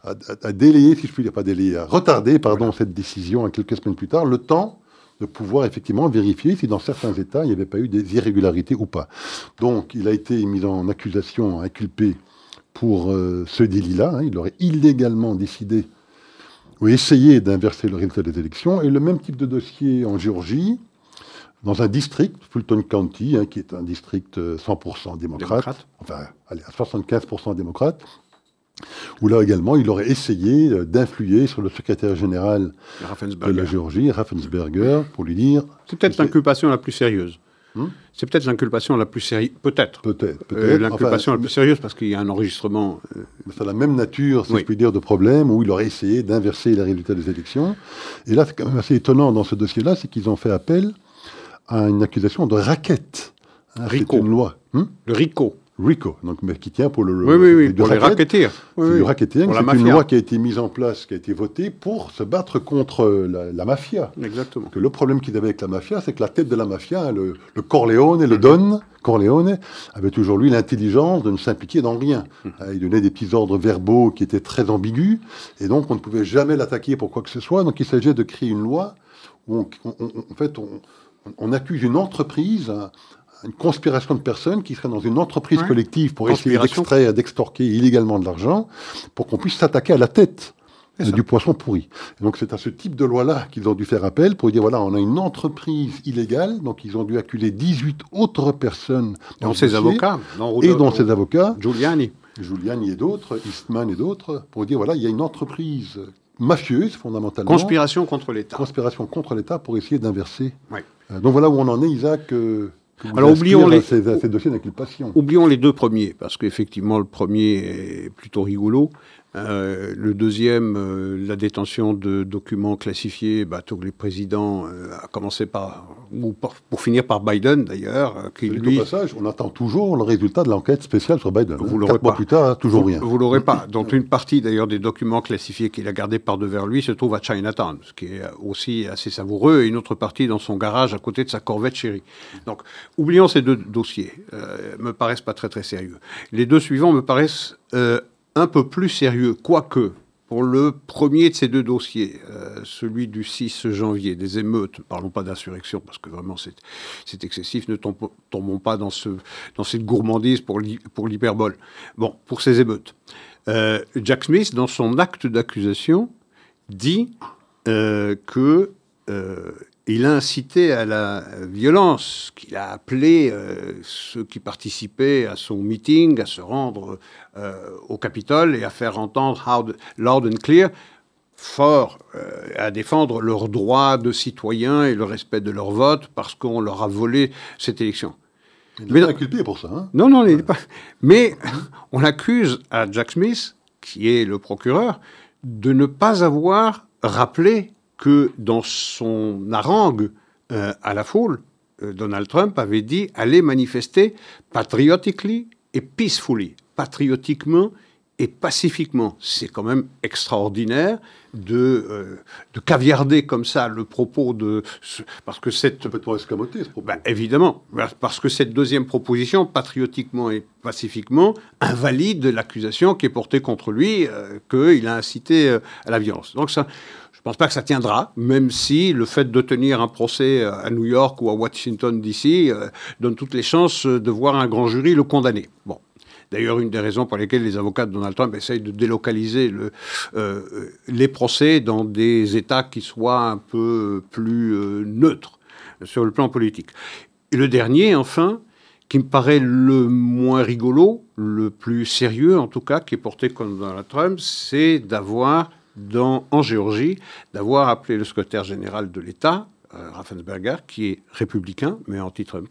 à, délayer, si je puis dire, pas délayer, à retarder, pardon, cette décision à quelques semaines plus tard, le temps de pouvoir effectivement vérifier si dans certains États il n'y avait pas eu des irrégularités ou pas. Donc il a été mis en accusation, inculpé pour euh, ce délit-là. Hein. il aurait illégalement décidé ou essayé d'inverser le résultat des élections. Et le même type de dossier en Géorgie, dans un district, Fulton County, hein, qui est un district 100% euh, démocrate, enfin, allez, à 75% démocrate, où là également, il aurait essayé euh, d'influer sur le secrétaire général de la Géorgie, Raffensberger, pour lui dire... C'est peut-être l'inculpation la plus sérieuse. Hmm c'est peut-être l'inculpation la plus sérieuse, peut-être. Peut-être. Peut euh, l'inculpation la plus sérieuse parce qu'il y a un enregistrement. C'est la même nature, si je puis dire, de problème où il aurait essayé d'inverser les résultats des élections. Et là, c'est quand même assez étonnant dans ce dossier-là, c'est qu'ils ont fait appel à une accusation de racket. Hein, RICO. une loi. Hein? Le RICO. RICO, donc, mais qui tient pour le. Oui, oui, oui, pour les racketeers. Oui, c'est une loi qui a été mise en place, qui a été votée pour se battre contre la, mafia. Exactement. Que le problème qu'il avait avec la mafia, c'est que la tête de la mafia, le, le Corleone le Don, Corleone, avait toujours lui l'intelligence de ne s'impliquer dans rien. Hum. Il donnait des petits ordres verbaux qui étaient très ambigus, et donc on ne pouvait jamais l'attaquer pour quoi que ce soit. Donc il s'agissait de créer une loi où, en fait, on on accuse une entreprise, une conspiration de personnes qui seraient dans une entreprise collective pour essayer d'extraire, d'extorquer illégalement de l'argent, pour qu'on puisse s'attaquer à la tête du poisson pourri. donc c'est à ce type de loi-là qu'ils ont dû faire appel pour dire voilà, on a une entreprise illégale, donc ils ont dû acculer 18 autres personnes. Dans ses avocats. et dans ses avocats. Giuliani. Giuliani et d'autres, Eastman et d'autres, pour dire voilà, il y a une entreprise mafieuse fondamentalement. Conspiration contre l'État. Conspiration contre l'État pour essayer d'inverser. Euh, donc voilà où on en est, Isaac. Euh, alors oublions les, ces, dossiers d'inculpation. Oublions les deux premiers, parce qu'effectivement le premier est plutôt rigolo. Euh, le deuxième, euh, la détention de documents classifiés, bah, tous les présidents, euh, a commencé par, ou pour, finir par Biden d'ailleurs. qui lui, passage, on attend toujours le résultat de l'enquête spéciale sur Biden. Vous hein. l'aurez pas. plus tard, toujours vous, rien. Vous l'aurez pas. Donc une partie d'ailleurs des documents classifiés qu'il a gardés par devers lui se trouve à Chinatown, ce qui est aussi assez savoureux, et une autre partie dans son garage à côté de sa Corvette chérie. Donc oublions ces deux dossiers, me paraissent pas très très sérieux. Les deux suivants me paraissent un peu plus sérieux, quoique pour le premier de ces deux dossiers, euh, celui du 6 janvier, des émeutes, parlons pas d'insurrection parce que vraiment c'est excessif, ne tombons pas dans, ce, dans cette gourmandise pour l'hyperbole. Bon, pour ces émeutes. Euh, Jack Smith, dans son acte d'accusation, dit euh, que il a incité à la violence, qu'il a appelé euh, ceux qui participaient à son meeting à se rendre euh, au Capitole et à faire entendre loud and clear fort euh, à défendre leurs droits de citoyens et le respect de leur vote parce qu'on leur a volé cette élection. Il n'est pas inculpé pour ça. Hein non, non, il n'est pas. Mais on accuse à Jack Smith, qui est le procureur, de ne pas avoir rappelé que dans son harangue euh, à la foule, euh, Donald Trump avait dit allez manifester patriotically et peacefully, patriotiquement et pacifiquement. C'est quand même extraordinaire de, euh, de caviarder comme ça le propos de... Parce que cette... Complètement escamoté, ce propos. Ben, évidemment, parce que cette deuxième proposition, patriotiquement et pacifiquement, invalide l'accusation qui est portée contre lui, qu'il a incité à la violence. Donc ça, je ne pense pas que ça tiendra, même si le fait de tenir un procès à New York ou à Washington DC euh, donne toutes les chances de voir un grand jury le condamner. Bon. D'ailleurs, une des raisons pour lesquelles les avocats de Donald Trump essayent de délocaliser le, euh, les procès dans des États qui soient un peu plus euh, neutres sur le plan politique. Et le dernier, enfin, qui me paraît le moins rigolo, le plus sérieux en tout cas, qui est porté contre Donald Trump, c'est d'avoir en Géorgie d'avoir appelé le secrétaire général de l'État, euh, Raffensberger, qui est républicain, mais anti-Trump,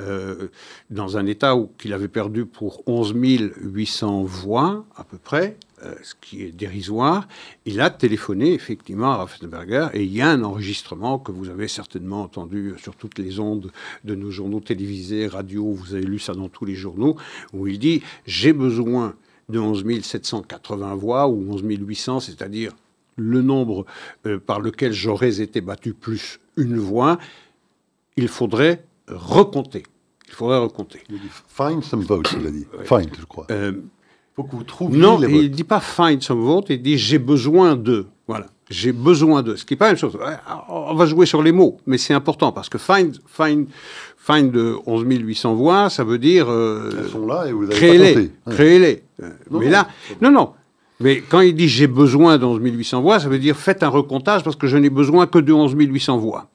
euh, dans un État qu'il avait perdu pour 11 800 voix à peu près, euh, ce qui est dérisoire. Il a téléphoné effectivement à Raffensberger et il y a un enregistrement que vous avez certainement entendu sur toutes les ondes de nos journaux télévisés, radio, vous avez lu ça dans tous les journaux, où il dit j'ai besoin de 11 780 voix ou 11 800, c'est-à-dire le nombre euh, par lequel j'aurais été battu plus une voix, il faudrait recompter. Il faudrait recompter. find some votes, il a dit. Find, je crois. Euh, faut que vous trouviez non, il ne dit pas find some votes, il dit j'ai besoin de. Voilà. J'ai besoin de. Ce qui n'est pas la même chose. On va jouer sur les mots, mais c'est important parce que find, find, find de 11 800 voix, ça veut dire. Euh, Elles sont là et vous avez créez-les. Créez-les. Mais là, non, non. Mais quand il dit j'ai besoin de 11 800 voix, ça veut dire faites un recomptage parce que je n'ai besoin que de 11 800 voix.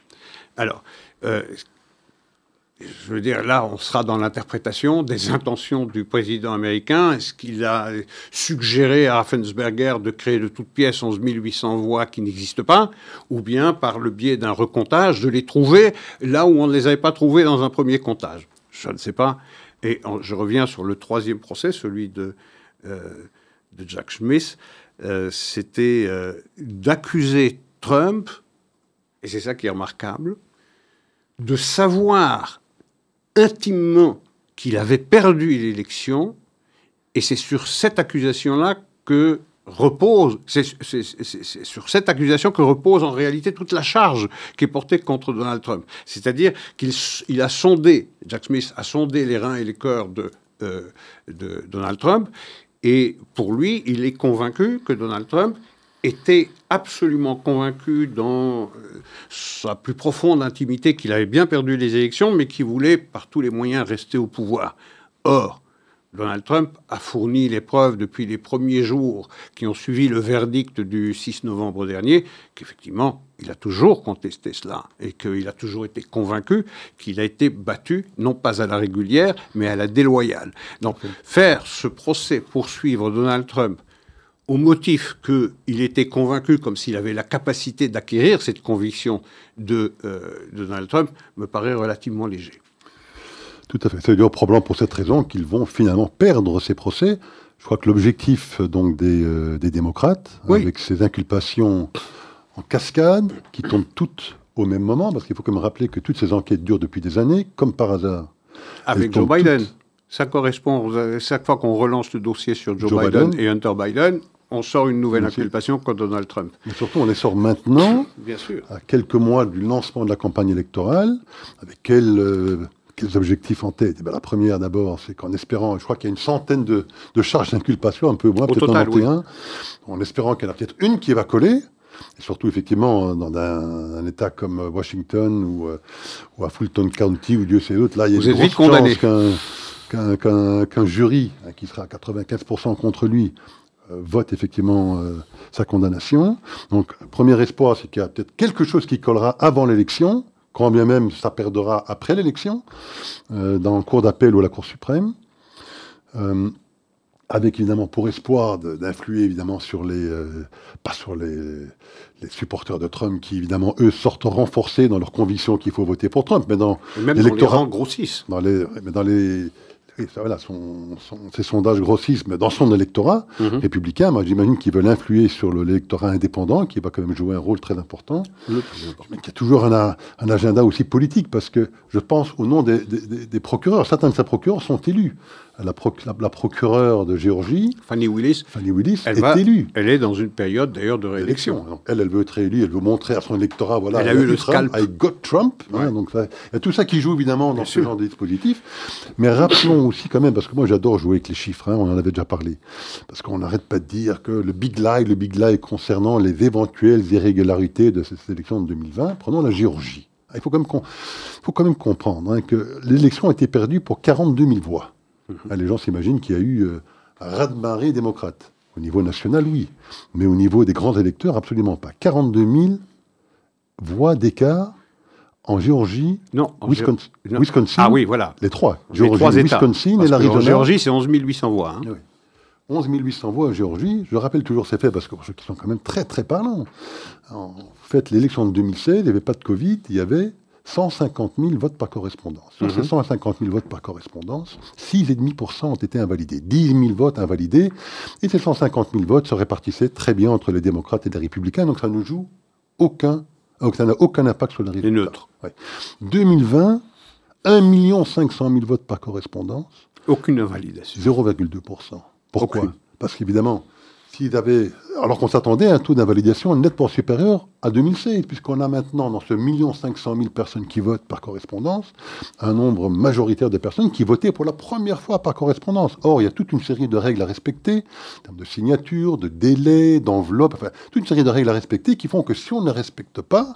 Alors, euh, je veux dire, là, on sera dans l'interprétation des intentions du président américain. Est-ce qu'il a suggéré à Raffensberger de créer de toutes pièces 11 800 voix qui n'existent pas, ou bien par le biais d'un recomptage, de les trouver là où on ne les avait pas trouvés dans un premier comptage? Je ne sais pas. Et je reviens sur le troisième procès, celui de, de Jack Smith. Euh, c'était euh, d'accuser Trump, et c'est ça qui est remarquable, de savoir intimement qu'il avait perdu l'élection, et c'est sur cette accusation-là que repose, c'est sur cette accusation que repose en réalité toute la charge qui est portée contre Donald Trump. C'est-à-dire qu'il a sondé, Jack Smith a sondé les reins et les cœurs euh, de Donald Trump, et pour lui, il est convaincu que Donald Trump était absolument convaincu dans euh, sa plus profonde intimité qu'il avait bien perdu les élections, mais qu'il voulait par tous les moyens rester au pouvoir. Or, Donald Trump a fourni les preuves depuis les premiers jours qui ont suivi le verdict du 6 novembre dernier qu'effectivement, il a toujours contesté cela et qu'il a toujours été convaincu qu'il a été battu, non pas à la régulière, mais à la déloyale. Donc, faire ce procès, poursuivre Donald Trump au motif qu'il était convaincu, comme s'il avait la capacité d'acquérir cette conviction de, euh, Donald Trump, me paraît relativement léger. Tout à fait. C'est d'ailleurs probablement pour cette raison qu'ils vont finalement perdre ces procès. Je crois que l'objectif donc des, euh, démocrates, avec ces inculpations en cascade, qui tombent toutes au même moment, parce qu'il faut quand même rappeler que toutes ces enquêtes durent depuis des années, comme par hasard. Avec Joe Biden. Ça correspond, chaque fois qu'on relance le dossier sur Joe, Biden, et Hunter Biden, on sort une nouvelle inculpation contre Donald Trump. Mais surtout, on les sort maintenant, Bien sûr. à quelques mois du lancement de la campagne électorale, avec quels, euh, objectifs en tête. Eh ben, La première, d'abord, c'est qu'en espérant, je crois qu'il y a une centaine de, charges d'inculpation, un peu moins, peut-être 91, en espérant qu'il y en a peut-être une qui va coller, et surtout, effectivement, dans un, État comme Washington ou, euh, ou, à Fulton County ou Dieu sait d'autres, là, il y a une grosse chance qu'un jury hein, qui sera à 95% contre lui euh, vote effectivement euh, sa condamnation. Donc, premier espoir, c'est qu'il y a peut-être quelque chose qui collera avant l'élection, quand bien même ça perdra après l'élection, euh, dans le cours d'appel ou la Cour suprême. avec évidemment pour espoir d'influer évidemment sur les, pas sur les, les, supporters de Trump qui évidemment eux sortent renforcés dans leur conviction qu'il faut voter pour Trump, mais dans l'électorat grossissent. Dans les, mais dans les voilà, son, ses sondages grossissent, mais dans son électorat mhm. républicain, moi j'imagine qu'ils veulent influer sur l'électorat indépendant, qui va quand même jouer un rôle très important. Mais il y a toujours un, agenda aussi politique, parce que je pense au nom des, des procureurs, certains de ces procureurs sont élus la, la, procureure de Géorgie, Fanny Willis, Fanny Willis elle est élue. Elle est dans une période d'ailleurs de réélection. Elle, elle veut être réélue, elle veut montrer à son électorat, voilà, elle a eu le scalp. I got Trump. Hein, donc il y a tout ça qui joue évidemment dans ce genre de dispositif. Mais rappelons aussi quand même, parce que moi j'adore jouer avec les chiffres, hein, on en avait déjà parlé, parce qu'on n'arrête pas de dire que le big lie, le big lie concernant les éventuelles irrégularités de cette élection de 2020, prenons la Géorgie. Il faut quand même, faut quand même comprendre hein, que l'élection a été perdue pour 42 000 voix. Mhm. Les gens s'imaginent qu'il y a eu euh, raz-de-marée démocrate. Au niveau national, oui. Mais au niveau des grands électeurs, absolument pas. 42 000 voix d'écart en Géorgie, non, Wisconsin, Ah oui, voilà. Les trois. Géorgie, Wisconsin et l'Arizona. En Géorgie, c'est 11 800 voix. Hein. 11 800 voix en Géorgie. Je rappelle toujours ces faits parce que pour ceux qui sont quand même très très parlants. En fait, l'élection de 2016, il n'y avait pas de Covid, il y avait 150 000 votes par correspondance. Sur ces 150 000 votes par correspondance, 6,5% ont été invalidés. 10 000 votes invalidés. Et ces 150 000 votes se répartissaient très bien entre les démocrates et les républicains. Donc ça ne joue aucun, ça n'a aucun impact sur les résultats. neutre. 2020, 1 500 000 votes par correspondance. Aucune invalidation. 0,2%. Pourquoi? Parce qu'évidemment, alors qu'on s'attendait à un taux d'invalidation nettement supérieur à 2016, puisqu'on a maintenant dans ce million 500 000 personnes qui votent par correspondance, un nombre majoritaire de personnes qui votaient pour la première fois par correspondance. Or, il y a toute une série de règles à respecter, en termes de signature, de délai, d'enveloppe, enfin, toute une série de règles à respecter qui font que si on ne respecte pas,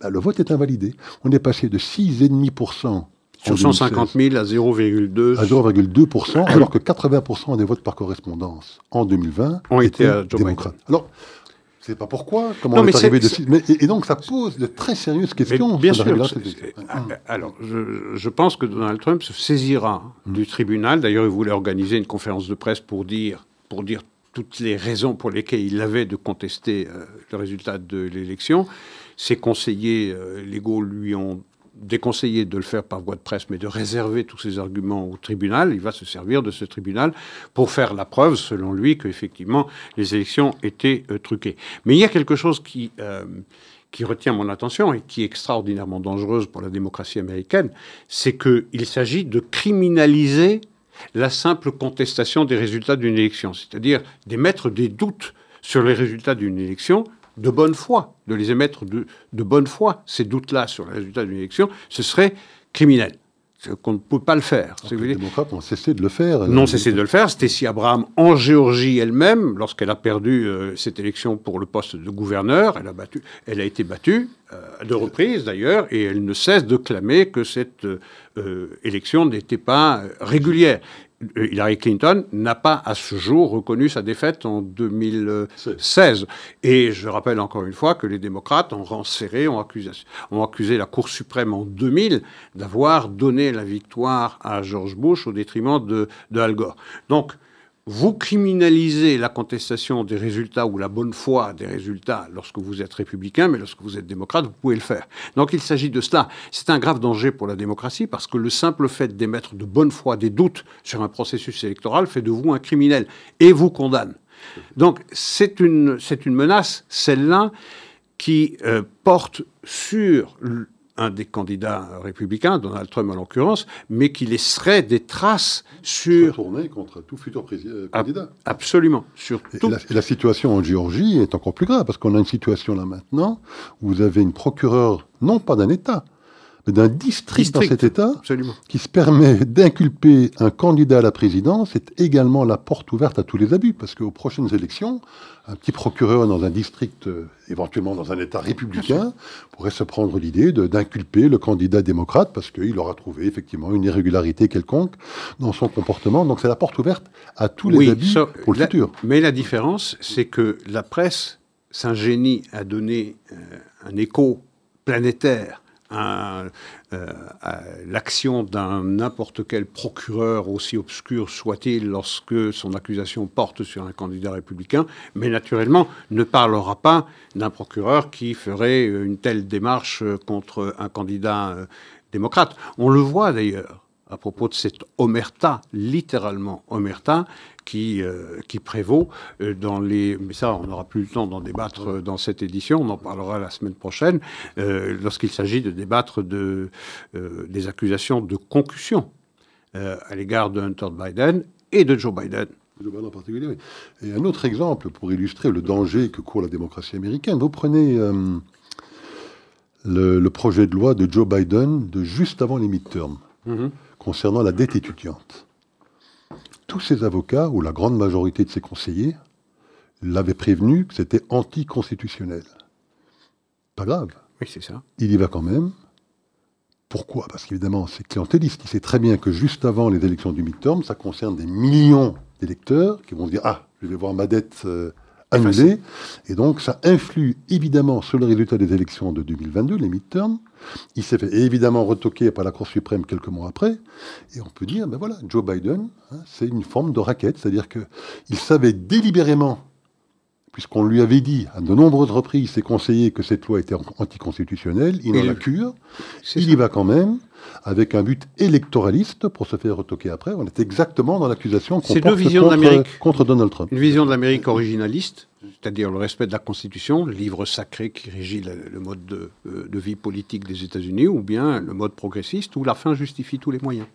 ben, le vote est invalidé. On est passé de 6,5% sur 150 000 à 0,2 À 0,2%, alors que 80% des votes par correspondance en 2020 ont été à Joe démocrates. Alors, je ne sais pas pourquoi, comment on est, arrivé de... Mais, et, donc, ça pose de très sérieuses questions. bien sûr. Alors, je, je, pense que Donald Trump se saisira mm. du tribunal. D'ailleurs, il voulait organiser une conférence de presse pour dire, pour dire toutes les raisons pour lesquelles il avait de contester euh, le résultat de l'élection. Ses conseillers euh, légaux lui ont déconseillé de le faire par voie de presse, mais de réserver tous ses arguments au tribunal. Il va se servir de ce tribunal pour faire la preuve, selon lui, qu'effectivement, les élections étaient euh, truquées. Mais il y a quelque chose qui, euh, qui retient mon attention et qui est extraordinairement dangereuse pour la démocratie américaine, c'est qu'il s'agit de criminaliser la simple contestation des résultats d'une élection, c'est-à-dire d'émettre des doutes sur les résultats d'une élection de bonne foi, de les émettre de, de bonne foi, ces doutes-là sur le résultat d'une élection, ce serait criminel. Qu'on ne peut pas le faire. les démocrates ont cessé de le faire. Non, cessé de le faire. Stacey Abraham, en Géorgie elle-même, lorsqu'elle a perdu euh, cette élection pour le poste de gouverneur, elle a, battu, elle a été battue, euh, à deux reprises d'ailleurs, et elle ne cesse de clamer que cette euh, élection n'était pas régulière. Euh, Hillary Clinton n'a pas à ce jour reconnu sa défaite en 2016. Et je rappelle encore une fois que les démocrates ont renserré, ont accusé, la Cour suprême en 2000 d'avoir donné la victoire à George Bush au détriment de, de Al Gore. Donc, vous criminalisez la contestation des résultats ou la bonne foi des résultats lorsque vous êtes républicain, mais lorsque vous êtes démocrate, vous pouvez le faire. Donc il s'agit de cela. C'est un grave danger pour la démocratie parce que le simple fait d'émettre de bonne foi des doutes sur un processus électoral fait de vous un criminel et vous condamne. Donc c'est une, une menace, celle-là, qui euh, porte sur un des candidats républicains, Donald Trump en l'occurrence, mais qui laisserait des traces sur... Tourner contre tout futur euh, candidat. Absolument. Sur tout... et, la, situation en Géorgie est encore plus grave, parce qu'on a une situation là maintenant où vous avez une procureure, non pas d'un État, d'un district, dans cet État qui se permet d'inculper un candidat à la présidence, c'est également la porte ouverte à tous les abus. Parce qu'aux prochaines élections, un petit procureur dans un district, euh, éventuellement dans un État républicain, pourrait se prendre l'idée d'inculper le candidat démocrate parce qu'il aura trouvé effectivement une irrégularité quelconque dans son comportement. Donc c'est la porte ouverte à tous les abus pour le futur. Mais la différence, c'est que la presse s'ingénie à donner euh, un écho planétaire euh, l'action d'un n'importe quel procureur, aussi obscur soit-il, lorsque son accusation porte sur un candidat républicain, mais naturellement ne parlera pas d'un procureur qui ferait une telle démarche contre un candidat euh, démocrate. On le voit d'ailleurs à propos de cette omerta, littéralement omerta, qui, euh, qui prévaut euh, dans les... Mais ça, on n'aura plus le temps d'en débattre euh, dans cette édition, on en parlera la semaine prochaine, lorsqu'il s'agit de débattre de, des accusations de concussion à l'égard de Hunter Biden et de Joe Biden. Joe Biden en particulier, Et un autre exemple pour illustrer le danger que court la démocratie américaine, vous prenez le, projet de loi de Joe Biden de juste avant les midterms. Mm-hmm concernant la dette étudiante. Tous ces avocats, ou la grande majorité de ses conseillers, l'avaient prévenu que c'était anticonstitutionnel. Pas grave. Oui, c'est ça. Il y va quand même. Pourquoi? Parce qu'évidemment, c'est clientéliste. Il sait très bien que juste avant les élections du midterm, ça concerne des millions d'électeurs qui vont se dire Ah, je vais voir ma dette euh, annulée. Et donc, ça influe évidemment sur le résultat des élections de 2022, les midterms. Il s'est fait évidemment retoquer par la Cour suprême quelques mois après. Et on peut dire, ben voilà, Joe Biden, hein, c'est une forme de raquette. C'est-à-dire qu'il savait délibérément, puisqu'on lui avait dit à de nombreuses reprises, ses conseillers, que cette loi était anticonstitutionnelle, il en la cure. Il y va quand même avec un but électoraliste pour se faire retoquer après. On est exactement dans l'accusation qu'on porte contre, contre Donald Trump. Une vision de l'Amérique originaliste, c'est-à-dire le respect de la Constitution, le livre sacré qui régit le, mode de, euh, de, vie politique des États-Unis, ou bien le mode progressiste où la fin justifie tous les moyens.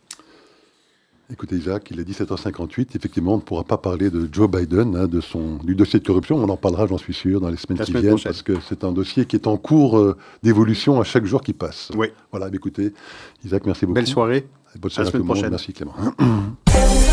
Écoutez, Jacques, il est 17h58. Effectivement, on ne pourra pas parler de Joe Biden, hein, de son, du dossier de corruption. On en parlera, j'en suis sûr, dans les semaines qui viennent, parce que c'est un dossier qui est en cours euh, d'évolution à chaque jour qui passe. Oui. Voilà, écoutez, Isaac, merci beaucoup. Belle soirée. bonne soirée à, la semaine prochaine. Merci, Clément.